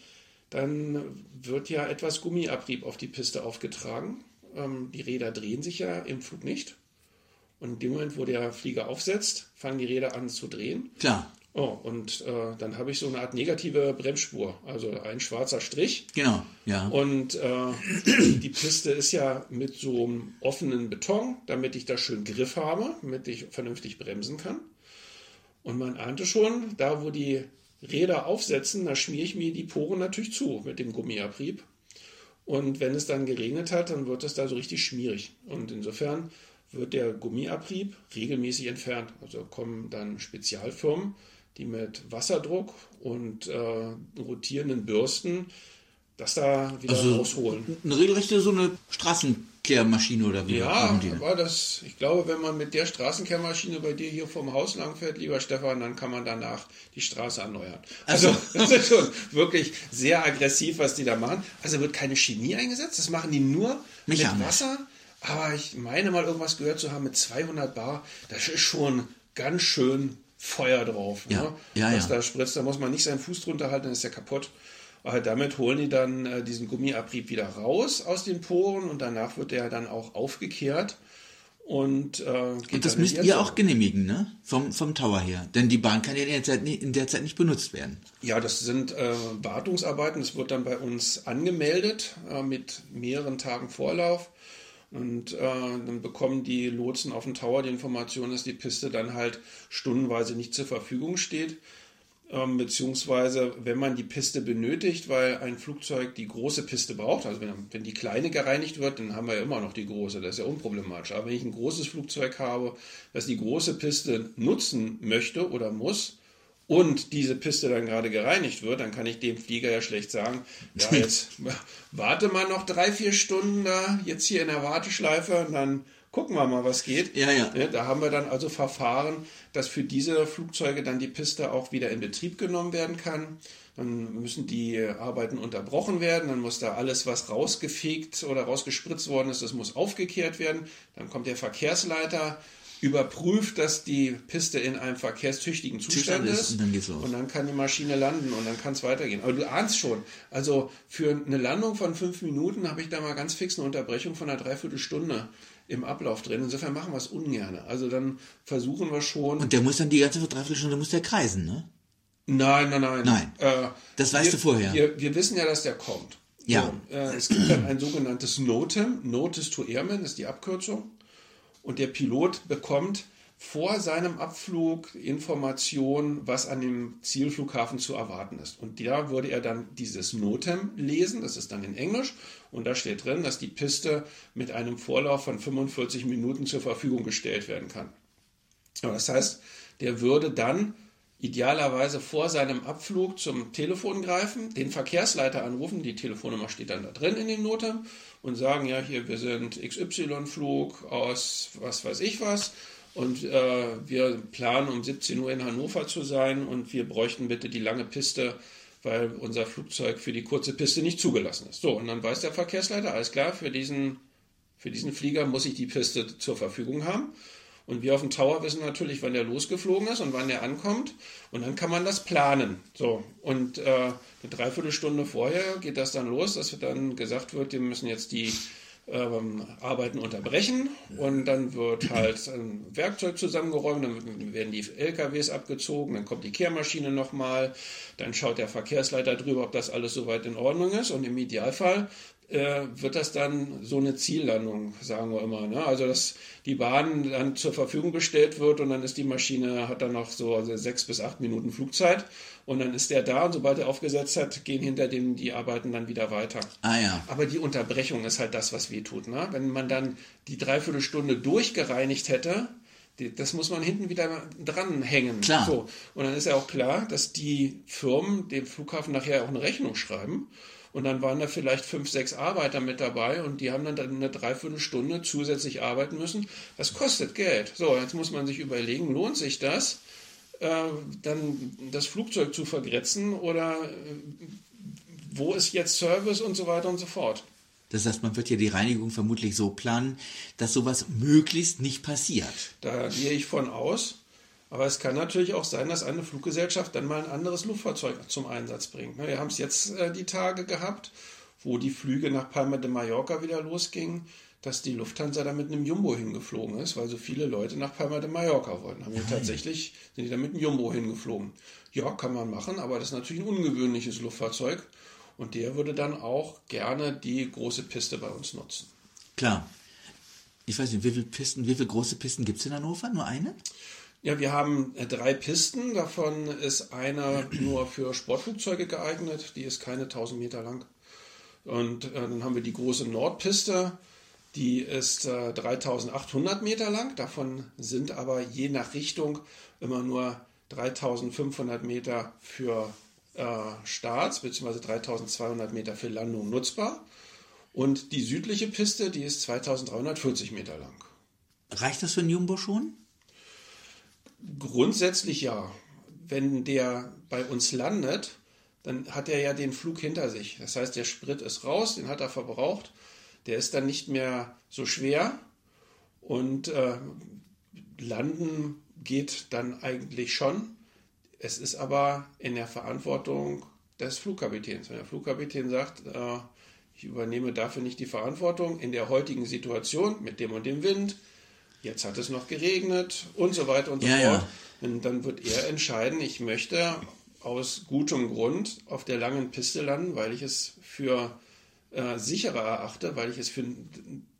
dann wird ja etwas Gummiabrieb auf die Piste aufgetragen. Ähm, die Räder drehen sich ja im Flug nicht. Und in dem Moment, wo der Flieger aufsetzt, fangen die Räder an zu drehen. Klar. Oh, und äh, dann habe ich so eine Art negative Bremsspur, also ein schwarzer Strich. Genau. Ja. Und äh, die Piste ist ja mit so einem offenen Beton, damit ich da schön Griff habe, damit ich vernünftig bremsen kann. Und man ahnte schon, da wo die Räder aufsetzen, da schmiere ich mir die Poren natürlich zu mit dem Gummiabrieb. Und wenn es dann geregnet hat, dann wird es da so richtig schmierig. Und insofern wird der Gummiabrieb regelmäßig entfernt. Also kommen dann Spezialfirmen, die mit Wasserdruck und äh, rotierenden Bürsten das da wieder Also rausholen. eine regelrechte so eine Straßenklärmaschine oder wie Ja, aber das, ich glaube, wenn man mit der Straßenkehrmaschine bei dir hier vom Haus langfährt, lieber Stefan, dann kann man danach die Straße erneuern. Also, das ist schon wirklich sehr aggressiv, was die da machen. Also wird keine Chemie eingesetzt, das machen die nur Mechanisch. mit Wasser. Aber ich meine mal irgendwas gehört zu haben mit 200 Bar, das ist schon ganz schön Feuer drauf. Ja, ne? ja, was ja. da spritzt, da muss man nicht seinen Fuß drunter halten, dann ist der kaputt. Aber damit holen die dann äh, diesen Gummiabrieb wieder raus aus den Poren und danach wird der dann auch aufgekehrt und, äh, Und das müsst ihr auch genehmigen, ne? Vom, vom Tower her. Denn die Bahn kann ja in der Zeit, nicht- in der Zeit nicht benutzt werden. Ja, das sind äh, Wartungsarbeiten. Das wird dann bei uns angemeldet äh, mit mehreren Tagen Vorlauf. Und äh, dann bekommen die Lotsen auf dem Tower die Information, dass die Piste dann halt stundenweise nicht zur Verfügung steht. Ähm, beziehungsweise, wenn man die Piste benötigt, weil ein Flugzeug die große Piste braucht, also wenn, wenn die kleine gereinigt wird, dann haben wir ja immer noch die große, das ist ja unproblematisch. Aber wenn ich ein großes Flugzeug habe, das die große Piste nutzen möchte oder muss, und diese Piste dann gerade gereinigt wird, dann kann ich dem Flieger ja schlecht sagen, ja, jetzt warte mal noch drei, vier Stunden da, jetzt hier in der Warteschleife und dann gucken wir mal, was geht. Ja, ja. Da haben wir dann also Verfahren, dass für diese Flugzeuge dann die Piste auch wieder in Betrieb genommen werden kann. Dann müssen die Arbeiten unterbrochen werden, dann muss da alles, was rausgefegt oder rausgespritzt worden ist, das muss aufgekehrt werden. Dann kommt der Verkehrsleiter, überprüft, dass die Piste in einem verkehrstüchtigen Zustand, Zustand ist, und dann geht's los. Und dann kann die Maschine landen und dann kann es weitergehen. Aber du ahnst schon, also für eine Landung von fünf Minuten habe ich da mal ganz fix eine Unterbrechung von einer Dreiviertelstunde im Ablauf drin. Insofern machen wir es ungern. Also dann versuchen wir schon. Und der muss dann die ganze Dreiviertelstunde muss der kreisen, ne? Nein, nein, nein. Nein. Äh, Das weißt wir, du vorher. Wir, wir wissen ja, dass der kommt. Ja. So, äh, es gibt dann ein sogenanntes NOTAM. Notice to Airman ist die Abkürzung. Und der Pilot bekommt vor seinem Abflug Informationen, was an dem Zielflughafen zu erwarten ist. Und da würde er dann dieses NOTAM lesen, das ist dann in Englisch, und da steht drin, dass die Piste mit einem Vorlauf von 45 Minuten zur Verfügung gestellt werden kann. Ja, Das heißt, der würde dann idealerweise vor seinem Abflug zum Telefon greifen, den Verkehrsleiter anrufen, die Telefonnummer steht dann da drin in dem Notem und sagen, ja, hier, wir sind XY-Flug aus was weiß ich was und äh, wir planen um 17 Uhr in Hannover zu sein und wir bräuchten bitte die lange Piste, weil unser Flugzeug für die kurze Piste nicht zugelassen ist. So, und dann weiß der Verkehrsleiter, alles klar, für diesen, für diesen Flieger muss ich die Piste zur Verfügung haben. Und wir auf dem Tower wissen natürlich, wann der losgeflogen ist und wann der ankommt. Und dann kann man das planen. So. Und äh, eine Dreiviertelstunde vorher geht das dann los, dass dann gesagt wird, wir müssen jetzt die ähm, Arbeiten unterbrechen. Und dann wird halt ein Werkzeug zusammengeräumt, dann werden die LKWs abgezogen, dann kommt die Kehrmaschine nochmal, dann schaut der Verkehrsleiter drüber, ob das alles soweit in Ordnung ist. Und im Idealfall wird das dann so eine Ziellandung, sagen wir immer. Ne? Also dass die Bahn dann zur Verfügung gestellt wird und dann ist die Maschine, hat dann noch so also sechs bis acht Minuten Flugzeit und dann ist der da und sobald er aufgesetzt hat, gehen hinter dem die Arbeiten dann wieder weiter. Ah ja. Aber die Unterbrechung ist halt das, was weh tut. Ne? Wenn man dann die Dreiviertelstunde durchgereinigt hätte, das muss man hinten wieder dranhängen. Klar. So. Und dann ist ja auch klar, dass die Firmen dem Flughafen nachher auch eine Rechnung schreiben. Und dann waren da vielleicht fünf, sechs Arbeiter mit dabei und die haben dann eine Dreiviertelstunde zusätzlich arbeiten müssen. Das kostet Geld. So, jetzt muss man sich überlegen, lohnt sich das, äh, dann das Flugzeug zu vergrätzen oder äh, wo ist jetzt Service und so weiter und so fort. Das heißt, man wird ja die Reinigung vermutlich so planen, dass sowas möglichst nicht passiert. Da gehe ich von aus. Aber es kann natürlich auch sein, dass eine Fluggesellschaft dann mal ein anderes Luftfahrzeug zum Einsatz bringt. Ne, Wir haben es jetzt äh, die Tage gehabt, wo die Flüge nach Palma de Mallorca wieder losgingen, dass die Lufthansa da mit einem Jumbo hingeflogen ist, weil so viele Leute nach Palma de Mallorca wollten. Haben die tatsächlich sind die da mit einem Jumbo hingeflogen. Ja, kann man machen, aber das ist natürlich ein ungewöhnliches Luftfahrzeug. Und der würde dann auch gerne die große Piste bei uns nutzen. Klar. Ich weiß nicht, wie viele Pisten, wie viele große Pisten gibt es in Hannover? Nur eine? Ja, wir haben äh, drei Pisten. Davon ist eine nur für Sportflugzeuge geeignet. Die ist keine 1000 Meter lang. Und äh, dann haben wir die große Nordpiste. Die ist äh, 3800 Meter lang. Davon sind aber je nach Richtung immer nur 3500 Meter für äh, Starts bzw. 3200 Meter für Landung nutzbar. Und die südliche Piste, die ist 2340 Meter lang. Reicht das für einen Jumbo schon? Grundsätzlich ja. Wenn der bei uns landet, dann hat er ja den Flug hinter sich. Das heißt, der Sprit ist raus, den hat er verbraucht. Der ist dann nicht mehr so schwer und äh, landen geht dann eigentlich schon. Es ist aber in der Verantwortung des Flugkapitäns. Wenn der Flugkapitän sagt, äh, ich übernehme dafür nicht die Verantwortung in der heutigen Situation mit dem und dem Wind, jetzt hat es noch geregnet und so weiter und so Ja, fort. ja. Und dann wird er entscheiden, ich möchte aus gutem Grund auf der langen Piste landen, weil ich es für äh, sicherer erachte, weil ich es für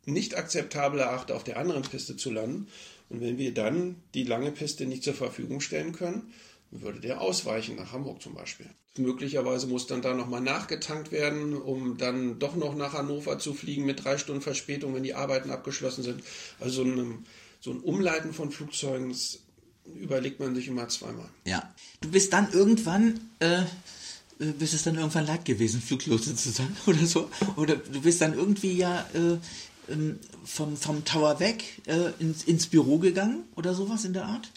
nicht akzeptabel erachte, auf der anderen Piste zu landen. Und wenn wir dann die lange Piste nicht zur Verfügung stellen können, würde der ausweichen nach Hamburg zum Beispiel. Möglicherweise muss dann da nochmal nachgetankt werden, um dann doch noch nach Hannover zu fliegen mit drei Stunden Verspätung, wenn die Arbeiten abgeschlossen sind. Also so ein, Umleiten von Flugzeugen überlegt man sich immer zweimal. Ja. Du bist dann irgendwann, äh, äh, bist es dann irgendwann leid gewesen, Fluglotse zu sein oder so? Oder du bist dann irgendwie ja äh, ähm, vom, vom Tower weg äh, ins, ins Büro gegangen oder sowas in der Art?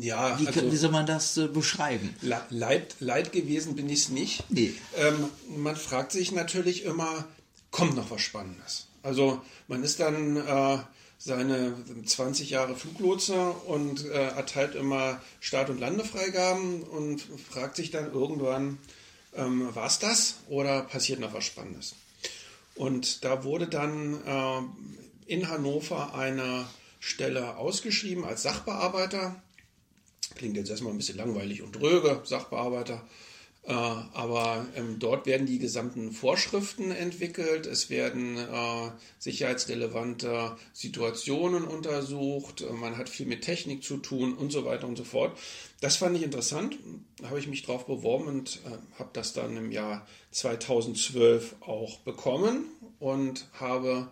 Ja, Wie, also wie soll man das äh, beschreiben? Le- leid, leid gewesen bin ich es nicht. Nee. Ähm, man fragt sich natürlich immer, kommt noch was Spannendes? Also man ist dann äh, seine 20 Jahre Fluglotse und äh, erteilt immer Start- und Landefreigaben und fragt sich dann irgendwann, ähm, war es das oder passiert noch was Spannendes? Und da wurde dann äh, in Hannover eine Stelle ausgeschrieben als Sachbearbeiter. Klingt jetzt erstmal ein bisschen langweilig und dröge, Sachbearbeiter. Äh, aber ähm, dort werden die gesamten Vorschriften entwickelt, es werden äh, sicherheitsrelevante Situationen untersucht, äh, man hat viel mit Technik zu tun und so weiter und so fort. Das fand ich interessant, habe ich mich drauf beworben und äh, habe das dann im Jahr 2012 auch bekommen und habe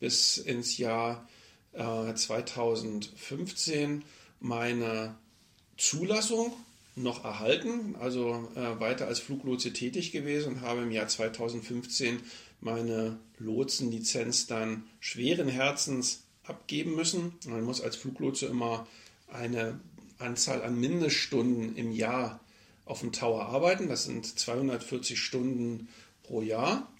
bis ins Jahr äh, 2015 meine Zulassung noch erhalten, also äh, weiter als Fluglotse tätig gewesen und habe im Jahr 2015 meine Lotsenlizenz dann schweren Herzens abgeben müssen. Man muss als Fluglotse immer eine Anzahl an Mindeststunden im Jahr auf dem Tower arbeiten. Das sind 240 Stunden pro Jahr.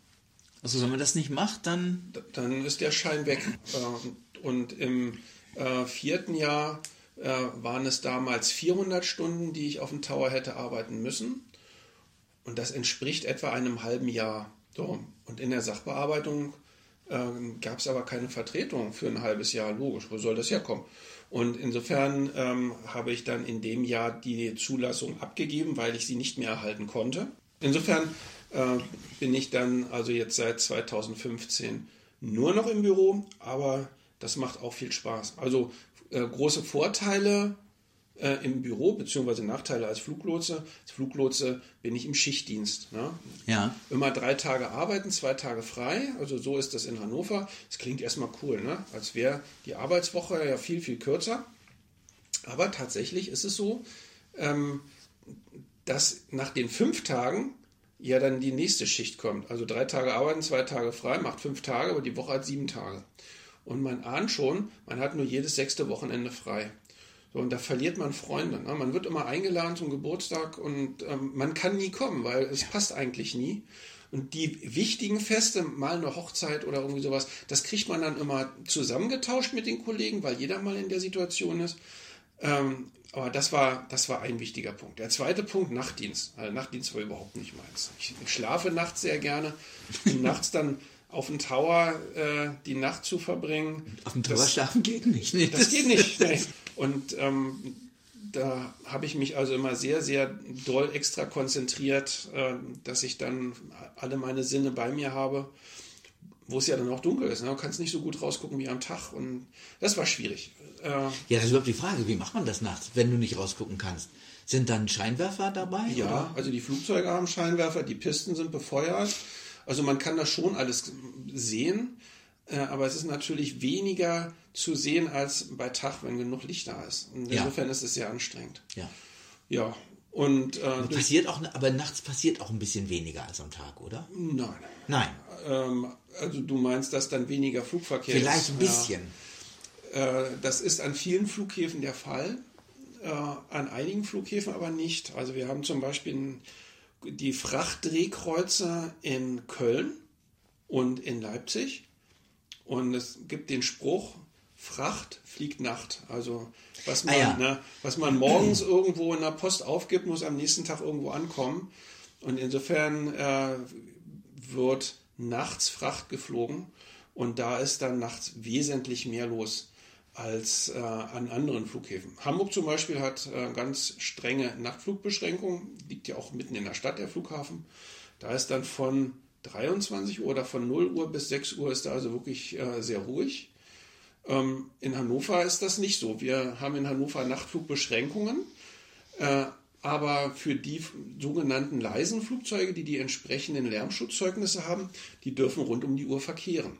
Also wenn man das nicht macht, dann Dann ist der Schein weg. Äh, Und im äh, vierten Jahr waren es damals 400 Stunden, die ich auf dem Tower hätte arbeiten müssen. Und das entspricht etwa einem halben Jahr. So. Und in der Sachbearbeitung ähm, gab es aber keine Vertretung für ein halbes Jahr. Logisch, wo soll das herkommen? Und insofern ähm, habe ich dann in dem Jahr die Zulassung abgegeben, weil ich sie nicht mehr erhalten konnte. Insofern äh, bin ich dann also jetzt seit 2015 nur noch im Büro, aber das macht auch viel Spaß. Also äh, große Vorteile äh, im Büro, beziehungsweise Nachteile als Fluglotse. Als Fluglotse bin ich im Schichtdienst. Ne? ja. Immer drei Tage arbeiten, zwei Tage frei. Also so ist das in Hannover. Das klingt erstmal cool, ne? als wäre die Arbeitswoche ja viel, viel kürzer. Aber tatsächlich ist es so, ähm, dass nach den fünf Tagen ja dann die nächste Schicht kommt. Also drei Tage arbeiten, zwei Tage frei, macht fünf Tage, aber die Woche hat sieben Tage. Und man ahnt schon, man hat nur jedes sechste Wochenende frei. So, und da verliert man Freunde. Ne? Man wird immer eingeladen zum Geburtstag und ähm, man kann nie kommen, weil es passt eigentlich nie. Und die wichtigen Feste, mal eine Hochzeit oder irgendwie sowas, das kriegt man dann immer zusammengetauscht mit den Kollegen, weil jeder mal in der Situation ist. Ähm, aber das war, das war ein wichtiger Punkt. Der zweite Punkt, Nachtdienst. Also Nachtdienst war überhaupt nicht meins. Ich, ich schlafe nachts sehr gerne. Und nachts dann auf dem Tower äh, die Nacht zu verbringen. Auf dem Tower das- schlafen geht nicht. Nee, das geht nicht. Nee. Und ähm, da habe ich mich also immer sehr, sehr doll extra konzentriert, äh, dass ich dann alle meine Sinne bei mir habe, wo es ja dann auch dunkel ist. Ne? Du kannst nicht so gut rausgucken wie am Tag. Und das war schwierig. Äh, Ja, das ist überhaupt die Frage, wie macht man das nachts, wenn du nicht rausgucken kannst? Sind dann Scheinwerfer dabei? ja, Oder? also die Flugzeuge haben Scheinwerfer, die Pisten sind befeuert. Also man kann das schon alles sehen. Äh, aber es ist natürlich weniger zu sehen als bei Tag, wenn genug Licht da ist. Und Ja. insofern ist es sehr anstrengend. Ja. Ja, und äh, durch, Passiert auch, aber nachts passiert auch ein bisschen weniger als am Tag, oder? nein. Nein, Ähm, also du meinst, dass dann weniger Flugverkehr vielleicht ist? ein bisschen. Ja. Äh, das ist an vielen Flughäfen der Fall, äh, an einigen Flughäfen aber nicht. Also wir haben zum Beispiel die Frachtdrehkreuze in Köln und in Leipzig. Und es gibt den Spruch, Fracht fliegt Nacht. Also was man, Ah ja. ne, was man morgens irgendwo in der Post aufgibt, muss am nächsten Tag irgendwo ankommen. Und insofern äh, wird nachts Fracht geflogen und da ist dann nachts wesentlich mehr los als äh, an anderen Flughäfen. Hamburg zum Beispiel hat äh, ganz strenge Nachtflugbeschränkungen, liegt ja auch mitten in der Stadt der Flughafen. Da ist dann von 23 Uhr oder von 0 Uhr bis 6 Uhr ist da also wirklich äh, sehr ruhig. Ähm, in Hannover ist das nicht so. Wir haben in Hannover Nachtflugbeschränkungen, äh, aber für die sogenannten leisen Flugzeuge, die die entsprechenden Lärmschutzzeugnisse haben, die dürfen rund um die Uhr verkehren.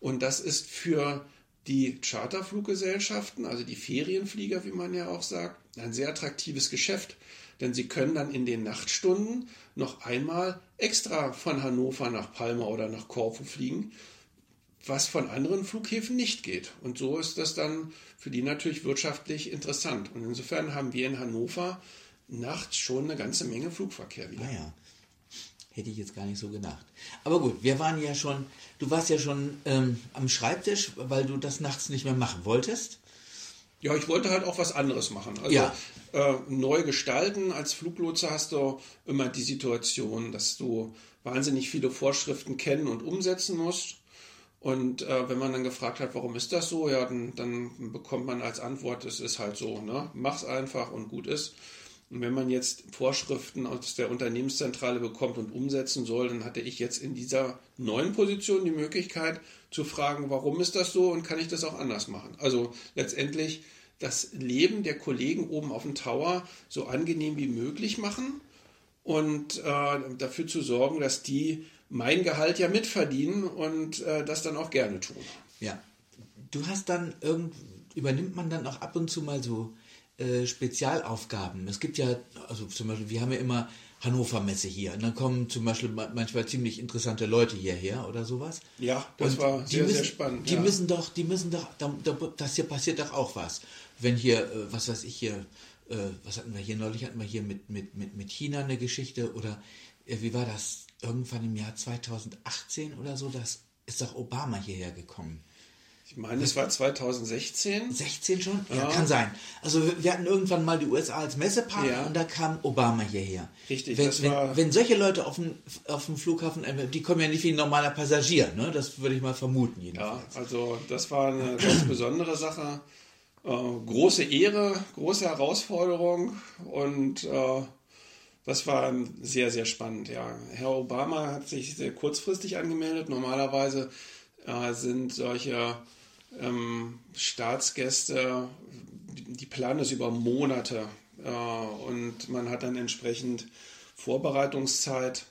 Und das ist für die Charterfluggesellschaften, also die Ferienflieger, wie man ja auch sagt, ein sehr attraktives Geschäft. Denn sie können dann in den Nachtstunden noch einmal extra von Hannover nach Palma oder nach Korfu fliegen, was von anderen Flughäfen nicht geht. Und so ist das dann für die natürlich wirtschaftlich interessant. Und insofern haben wir in Hannover nachts schon eine ganze Menge Flugverkehr wieder. Naja, hätte ich jetzt gar nicht so gedacht. Aber gut, wir waren ja schon, du warst ja schon ähm, am Schreibtisch, weil du das nachts nicht mehr machen wolltest. Ja, ich wollte halt auch was anderes machen. Also Ja. äh, neu gestalten. Als Fluglotse hast du immer die Situation, dass du wahnsinnig viele Vorschriften kennen und umsetzen musst. Und äh, wenn man dann gefragt hat, warum ist das so, ja, dann, dann bekommt man als Antwort, es ist halt so, ne? Mach's einfach und gut ist. Und wenn man jetzt Vorschriften aus der Unternehmenszentrale bekommt und umsetzen soll, dann hatte ich jetzt in dieser neuen Position die Möglichkeit zu fragen, warum ist das so und kann ich das auch anders machen? Also letztendlich das Leben der Kollegen oben auf dem Tower so angenehm wie möglich machen und äh, dafür zu sorgen, dass die mein Gehalt ja mitverdienen und äh, das dann auch gerne tun. Ja. Du hast dann irgend, übernimmt man dann auch ab und zu mal so äh, Spezialaufgaben. Es gibt ja, also zum Beispiel, wir haben ja immer Hannover Messe hier und dann kommen zum Beispiel ma- manchmal ziemlich interessante Leute hierher oder sowas. Ja, das Und war sehr, müssen, sehr spannend. Die ja. müssen doch, die müssen doch, da, da, das hier passiert doch auch was. Wenn hier, äh, was weiß ich hier, äh, was hatten wir hier neulich, hatten wir hier mit, mit, mit, mit China eine Geschichte oder äh, wie war das? Irgendwann im Jahr 2018 oder so, das ist doch Obama hierher gekommen. Ich meine, es war 2016. 16 schon? Ja, Ja. kann sein. Also wir- hatten irgendwann mal die USA als Messepartner Ja. und da kam Obama hierher. Richtig, Wenn, das wenn, war- wenn solche Leute auf dem, auf dem Flughafen, äh, die kommen ja nicht wie ein normaler Passagier, ne? Das würde ich mal vermuten Ja, jedenfalls. also das war eine ganz besondere Sache. Äh, große Ehre, große Herausforderung und äh, das war sehr, sehr spannend. Ja. Herr Obama hat sich sehr kurzfristig angemeldet. Normalerweise äh, sind solche ähm, Staatsgäste, die planen das über Monate äh, und man hat dann entsprechend Vorbereitungszeit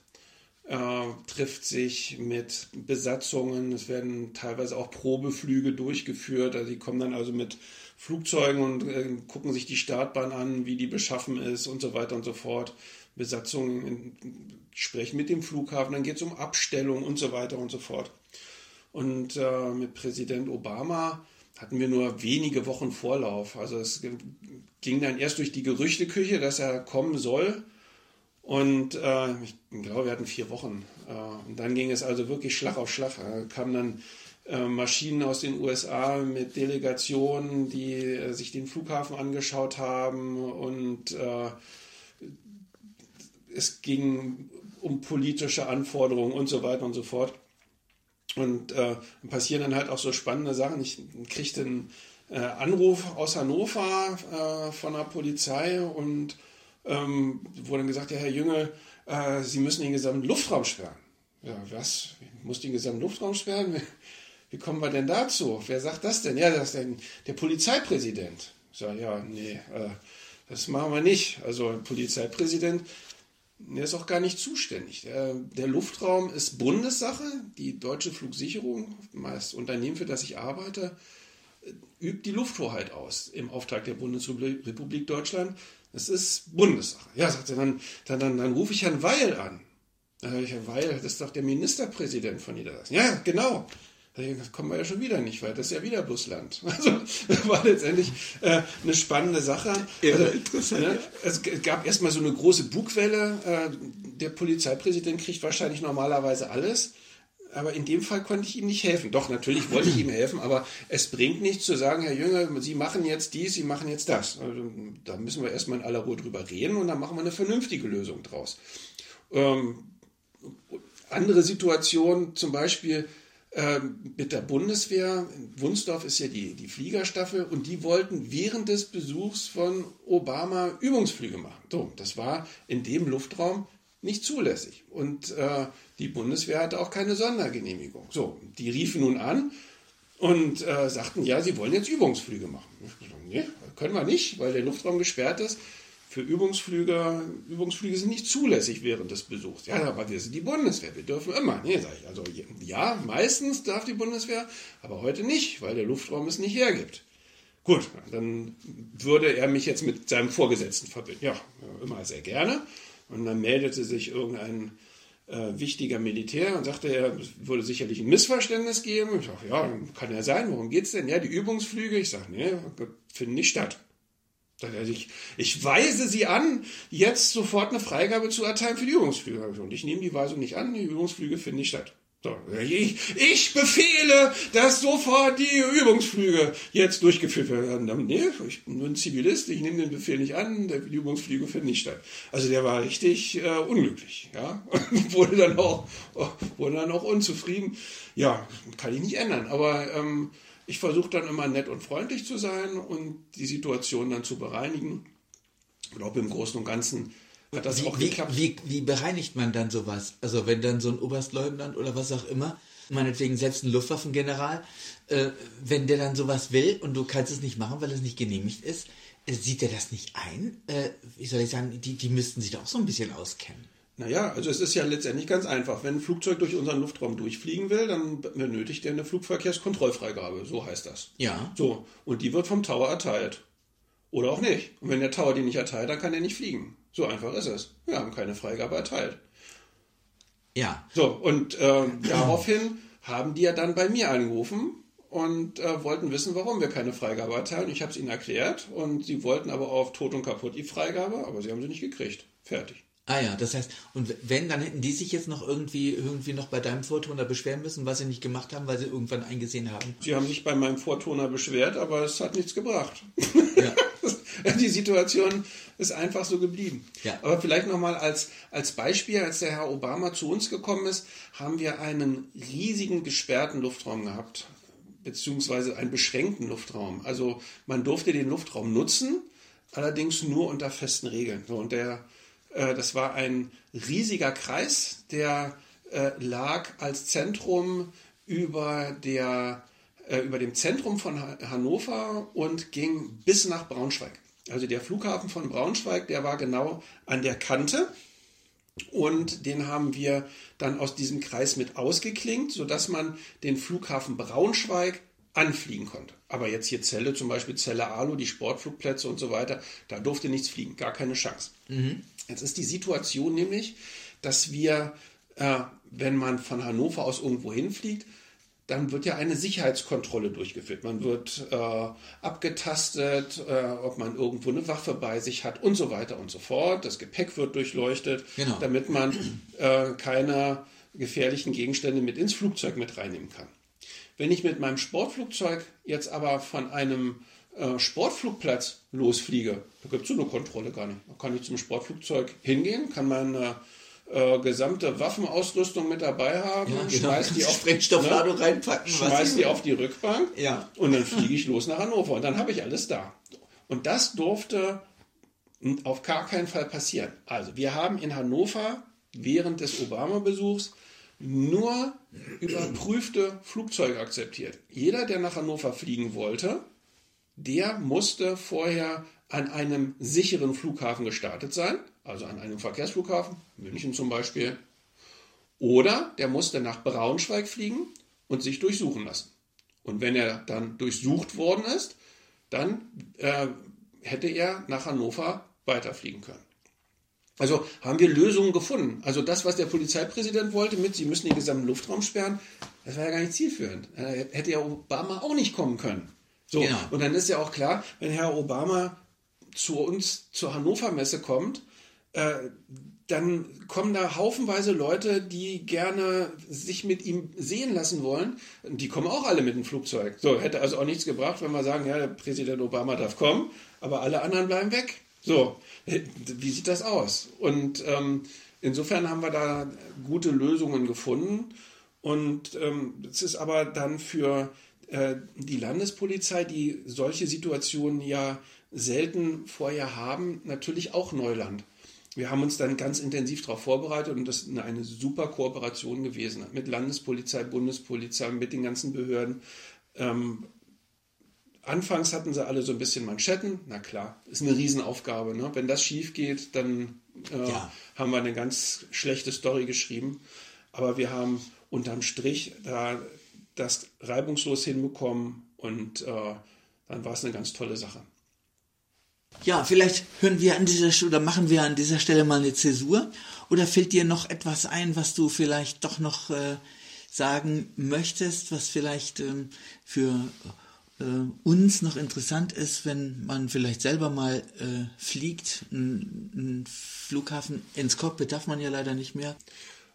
äh, trifft sich mit Besatzungen. Es werden teilweise auch Probeflüge durchgeführt. Also die kommen dann also mit Flugzeugen und äh, gucken sich die Startbahn an, wie die beschaffen ist und so weiter und so fort. Besatzungen sprechen mit dem Flughafen, dann geht es um Abstellung und so weiter und so fort. Und äh, mit Präsident Obama hatten wir nur wenige Wochen Vorlauf. Also es ging dann erst durch die Gerüchteküche, dass er kommen soll. Und äh, ich glaube, wir hatten vier Wochen. Äh, und dann ging es also wirklich Schlag auf Schlag. Da kamen dann äh, Maschinen aus den USA mit Delegationen, die äh, sich den Flughafen angeschaut haben. Und äh, es ging um politische Anforderungen und so weiter und so fort. Und äh, passieren dann halt auch so spannende Sachen. Ich kriegte einen äh, Anruf aus Hannover äh, von der Polizei und ähm, wurde dann gesagt, ja, Herr Jüngel, äh, Sie müssen den gesamten Luftraum sperren. Ja, was? Ich muss den gesamten Luftraum sperren? Wie, kommen wir denn dazu? Wer sagt das denn? Ja, das ist denn der Polizeipräsident. Ich sage, ja, nee, äh, das machen wir nicht. Also Polizeipräsident, der ist auch gar nicht zuständig. Der, der Luftraum ist Bundessache. Die deutsche Flugsicherung, das Unternehmen, für das ich arbeite, übt die Lufthoheit aus im Auftrag der Bundesrepublik Deutschland. Das ist Bundessache. Ja, sagt er, dann, dann, dann, dann rufe ich Herrn Weil an. Herr Weil, das ist doch der Ministerpräsident von Niedersachsen. Ja, genau. Da kommen wir ja schon wieder nicht weit. Das ist ja wieder Busland. Also, das war letztendlich äh, eine spannende Sache. Also, interessant, ne. Es gab erstmal so eine große Bugwelle. Äh, der Polizeipräsident kriegt wahrscheinlich normalerweise alles. Aber in dem Fall konnte ich ihm nicht helfen. Doch, natürlich wollte ich ihm helfen, aber es bringt nichts zu sagen, Herr Jünger, Sie machen jetzt dies, Sie machen jetzt das. Also, da müssen wir erstmal in aller Ruhe drüber reden und dann machen wir eine vernünftige Lösung draus. Ähm, andere Situation, zum Beispiel ähm, mit der Bundeswehr. Wunsdorf ist ja die, die Fliegerstaffel und die wollten während des Besuchs von Obama Übungsflüge machen. So, das war in dem Luftraum nicht zulässig. Und äh, die Bundeswehr hatte auch keine Sondergenehmigung. So, die riefen nun an und äh, sagten, ja, sie wollen jetzt Übungsflüge machen. Nee, können wir nicht, weil der Luftraum gesperrt ist. Für Übungsflüge, Übungsflüge sind nicht zulässig während des Besuchs. Ja, aber wir sind die Bundeswehr, wir dürfen immer. Nee, sag ich. Also ja, meistens darf die Bundeswehr, aber heute nicht, weil der Luftraum es nicht hergibt. Gut, dann würde er mich jetzt mit seinem Vorgesetzten verbinden. Ja, immer sehr gerne. Und dann meldete sich irgendein äh, wichtiger Militär und sagte, er würde sicherlich ein Missverständnis geben. Ich sage, ja, kann ja sein, worum geht es denn? Ja, die Übungsflüge. Ich sage, nee, finden nicht statt. Ich, ich weise Sie an, jetzt sofort eine Freigabe zu erteilen für die Übungsflüge. Und ich nehme die Weisung nicht an, die Übungsflüge finden nicht statt. So, ich, ich befehle, dass sofort die Übungsflüge jetzt durchgeführt werden. Nee, ich bin nur ein Zivilist, ich nehme den Befehl nicht an, die Übungsflüge finden nicht statt. Also der war richtig äh, unglücklich, ja, wurde dann auch wurde dann auch unzufrieden. Ja, kann ich nicht ändern, aber ähm, ich versuche dann immer nett und freundlich zu sein und die Situation dann zu bereinigen. Ich glaube, im Großen und Ganzen hat das wie, auch wie, geklappt. Wie, wie bereinigt man dann sowas? Also wenn dann so ein Oberstleutnant oder was auch immer, meinetwegen selbst ein Luftwaffengeneral, äh, wenn der dann sowas will und du kannst es nicht machen, weil es nicht genehmigt ist, äh, sieht er das nicht ein? Äh, wie soll ich sagen, die, die müssten sich doch auch so ein bisschen auskennen. Naja, also es ist ja letztendlich ganz einfach. Wenn ein Flugzeug durch unseren Luftraum durchfliegen will, dann benötigt er eine Flugverkehrskontrollfreigabe. So heißt das. Ja. So. Und die wird vom Tower erteilt. Oder auch nicht. Und wenn der Tower die nicht erteilt, dann kann er nicht fliegen. So einfach ist es. Wir haben keine Freigabe erteilt. Ja. So, und äh, daraufhin haben die ja dann bei mir angerufen und äh, wollten wissen, warum wir keine Freigabe erteilen. Ich habe es ihnen erklärt und sie wollten aber auf Tot und Kaputt die Freigabe, aber sie haben sie nicht gekriegt. Fertig. Ah ja, das heißt, und wenn, dann hätten die sich jetzt noch irgendwie, irgendwie noch bei deinem Vortoner beschweren müssen, was sie nicht gemacht haben, weil sie irgendwann eingesehen haben. Sie haben sich bei meinem Vortoner beschwert, aber es hat nichts gebracht. Ja. Die Situation ist einfach so geblieben. Ja. Aber vielleicht nochmal als, als Beispiel, als der Herr Obama zu uns gekommen ist, haben wir einen riesigen gesperrten Luftraum gehabt, beziehungsweise einen beschränkten Luftraum. Also man durfte den Luftraum nutzen, allerdings nur unter festen Regeln. So, und der das war ein riesiger Kreis, der äh, lag als Zentrum über, der, äh, über dem Zentrum von Hannover und ging bis nach Braunschweig. Also der Flughafen von Braunschweig, der war genau an der Kante. Und den haben wir dann aus diesem Kreis mit ausgeklingt, sodass man den Flughafen Braunschweig anfliegen konnte. Aber jetzt hier Zelle, zum Beispiel Zelle Alu, die Sportflugplätze und so weiter, da durfte nichts fliegen, gar keine Chance. Mhm. Jetzt ist die Situation nämlich, dass wir, äh, wenn man von Hannover aus irgendwo hinfliegt, dann wird ja eine Sicherheitskontrolle durchgeführt. Man wird äh, abgetastet, äh, ob man irgendwo eine Waffe bei sich hat und so weiter und so fort. Das Gepäck wird durchleuchtet, Genau. damit man äh, keine gefährlichen Gegenstände mit ins Flugzeug mit reinnehmen kann. Wenn ich mit meinem Sportflugzeug jetzt aber von einem äh, Sportflugplatz losfliege, da gibt es so eine Kontrolle gar nicht. Da kann ich zum Sportflugzeug hingehen, kann meine äh, gesamte Waffenausrüstung mit dabei haben, Ja, genau. schmeiß die auf Sprengstoffladung reinpacken, was schmeiß die auf die Rückbank Ja. und dann fliege ich los nach Hannover und dann habe ich alles da. Und das durfte auf gar keinen Fall passieren. Also wir haben in Hannover während des Obama-Besuchs nur überprüfte Flugzeuge akzeptiert. Jeder, der nach Hannover fliegen wollte, der musste vorher an einem sicheren Flughafen gestartet sein, also an einem Verkehrsflughafen, München zum Beispiel, oder der musste nach Braunschweig fliegen und sich durchsuchen lassen. Und wenn er dann durchsucht worden ist, dann äh, hätte er nach Hannover weiterfliegen können. Also haben wir Lösungen gefunden. Also das, was der Polizeipräsident wollte mit, sie müssen den gesamten Luftraum sperren, das war ja gar nicht zielführend. Äh, Hätte ja Obama auch nicht kommen können. So, Genau. und dann ist ja auch klar, wenn Herr Obama zu uns zur Hannover Messe kommt, äh, dann kommen da haufenweise Leute, die gerne sich mit ihm sehen lassen wollen. Die kommen auch alle mit dem Flugzeug. So, hätte also auch nichts gebracht, wenn wir sagen, ja, der Präsident Obama darf kommen, aber alle anderen bleiben weg. So, wie sieht das aus? Und ähm, insofern haben wir da gute Lösungen gefunden. Und ähm, es ist aber dann für äh, die Landespolizei, die solche Situationen ja selten vorher haben, natürlich auch Neuland. Wir haben uns dann ganz intensiv darauf vorbereitet und das ist eine, eine super Kooperation gewesen mit Landespolizei, Bundespolizei, mit den ganzen Behörden. Ähm, anfangs hatten sie alle so ein bisschen Manschetten. Na klar, ist eine Riesenaufgabe. Ne? Wenn das schief geht, dann äh, Ja. haben wir eine ganz schlechte Story geschrieben. Aber wir haben unterm Strich da das reibungslos hinbekommen und äh, dann war es eine ganz tolle Sache. Ja, vielleicht hören wir an dieser Stelle oder machen wir an dieser Stelle mal eine Zäsur. Oder fällt dir noch etwas ein, was du vielleicht doch noch äh, sagen möchtest, was vielleicht ähm, für äh, uns noch interessant ist, wenn man vielleicht selber mal äh, fliegt. Ein, ein Flughafen ins Cockpit darf man ja leider nicht mehr.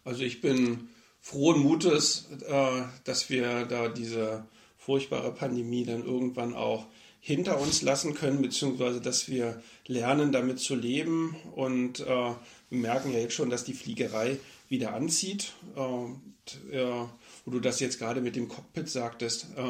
Also ich bin frohen Mutes, äh, dass wir da diese furchtbare Pandemie dann irgendwann auch hinter uns lassen können, beziehungsweise dass wir lernen, damit zu leben. Und äh, wir merken ja jetzt schon, dass die Fliegerei wieder anzieht. Äh, und, äh, wo du das jetzt gerade mit dem Cockpit sagtest. Äh,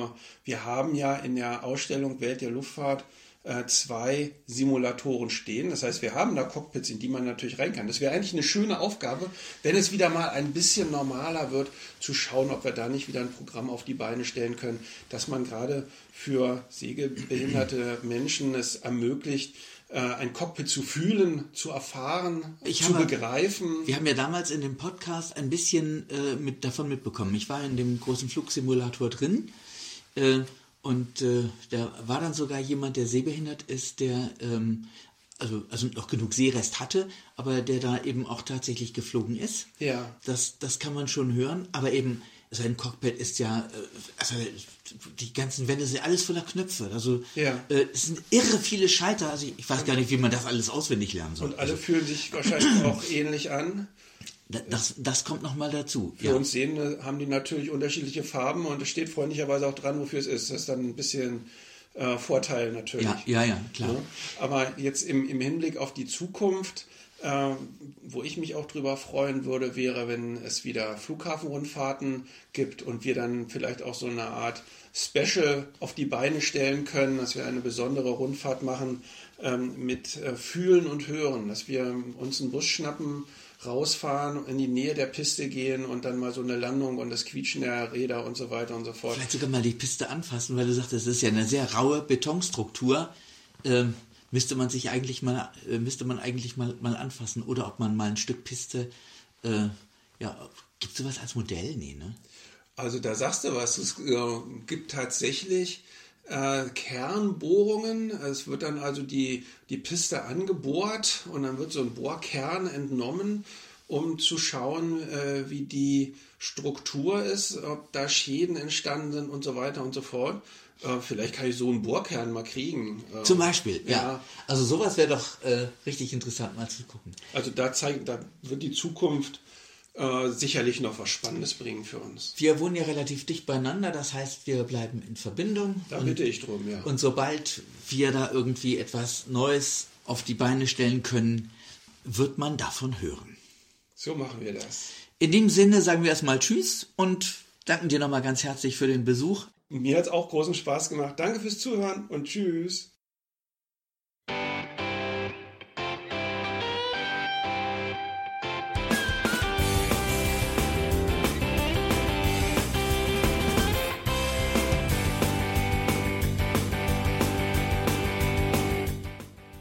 wir haben ja in der Ausstellung Welt der Luftfahrt äh, zwei Simulatoren stehen. Das heißt, wir haben da Cockpits, in die man natürlich rein kann. Das wäre eigentlich eine schöne Aufgabe, wenn es wieder mal ein bisschen normaler wird, zu schauen, ob wir da nicht wieder ein Programm auf die Beine stellen können, dass man gerade für sehbehinderte Menschen es ermöglicht, äh, ein Cockpit zu fühlen, zu erfahren, Ich zu habe- begreifen. Wir haben ja damals in dem Podcast ein bisschen äh, mit, davon mitbekommen. Ich war in dem großen Flugsimulator drin äh, und äh, da war dann sogar jemand, der sehbehindert ist, der ähm, also, also noch genug Sehrest hatte, aber der da eben auch tatsächlich geflogen ist. Ja. Das, das kann man schon hören, aber eben sein Cockpit ist ja, äh, also die ganzen Wände sind alles voller Knöpfe. Also Ja. äh, es sind irre viele Schalter. Also ich weiß gar nicht, wie man das alles auswendig lernen soll. Und alle fühlen sich wahrscheinlich auch ähnlich an. Da- Das, das kommt nochmal dazu. Für uns Sehende haben die natürlich unterschiedliche Farben und es steht freundlicherweise auch dran, wofür es ist. Das ist dann ein bisschen äh, Vorteil natürlich. Ja, ja, ja, klar. Ja. Aber jetzt im, im Hinblick auf die Zukunft, äh, wo ich mich auch drüber freuen würde, wäre, wenn es wieder Flughafenrundfahrten gibt und wir dann vielleicht auch so eine Art Special auf die Beine stellen können, dass wir eine besondere Rundfahrt machen ähm, mit äh, Fühlen und Hören, dass wir uns einen Bus schnappen, rausfahren, in die Nähe der Piste gehen und dann mal so eine Landung und das Quietschen der Räder und so weiter und so fort. Vielleicht sogar mal die Piste anfassen, weil du sagst, das ist ja eine sehr raue Betonstruktur. Ähm, müsste man sich eigentlich mal, äh, müsste man eigentlich mal, mal anfassen oder ob man mal ein Stück Piste, äh, ja, gibt sowas als Modell? Nee, ne? Also da sagst du was. Es äh, gibt tatsächlich äh, Kernbohrungen. Es wird dann also die, die Piste angebohrt und dann wird so ein Bohrkern entnommen, um zu schauen, äh, wie die Struktur ist, ob da Schäden entstanden sind und so weiter und so fort. Äh, vielleicht kann ich so einen Bohrkern mal kriegen. Äh, Zum Beispiel, ja. Ja. Also sowas wäre doch äh, richtig interessant mal zu gucken. Also da, zeigt, da wird die Zukunft äh, sicherlich noch was Spannendes bringen für uns. Wir wohnen ja relativ dicht beieinander, das heißt, wir bleiben in Verbindung. Da bitte ich drum, ja. Und sobald wir da irgendwie etwas Neues auf die Beine stellen können, wird man davon hören. So machen wir das. In dem Sinne sagen wir erstmal Tschüss und danken dir nochmal ganz herzlich für den Besuch. Mir hat es auch großen Spaß gemacht. Danke fürs Zuhören und tschüss.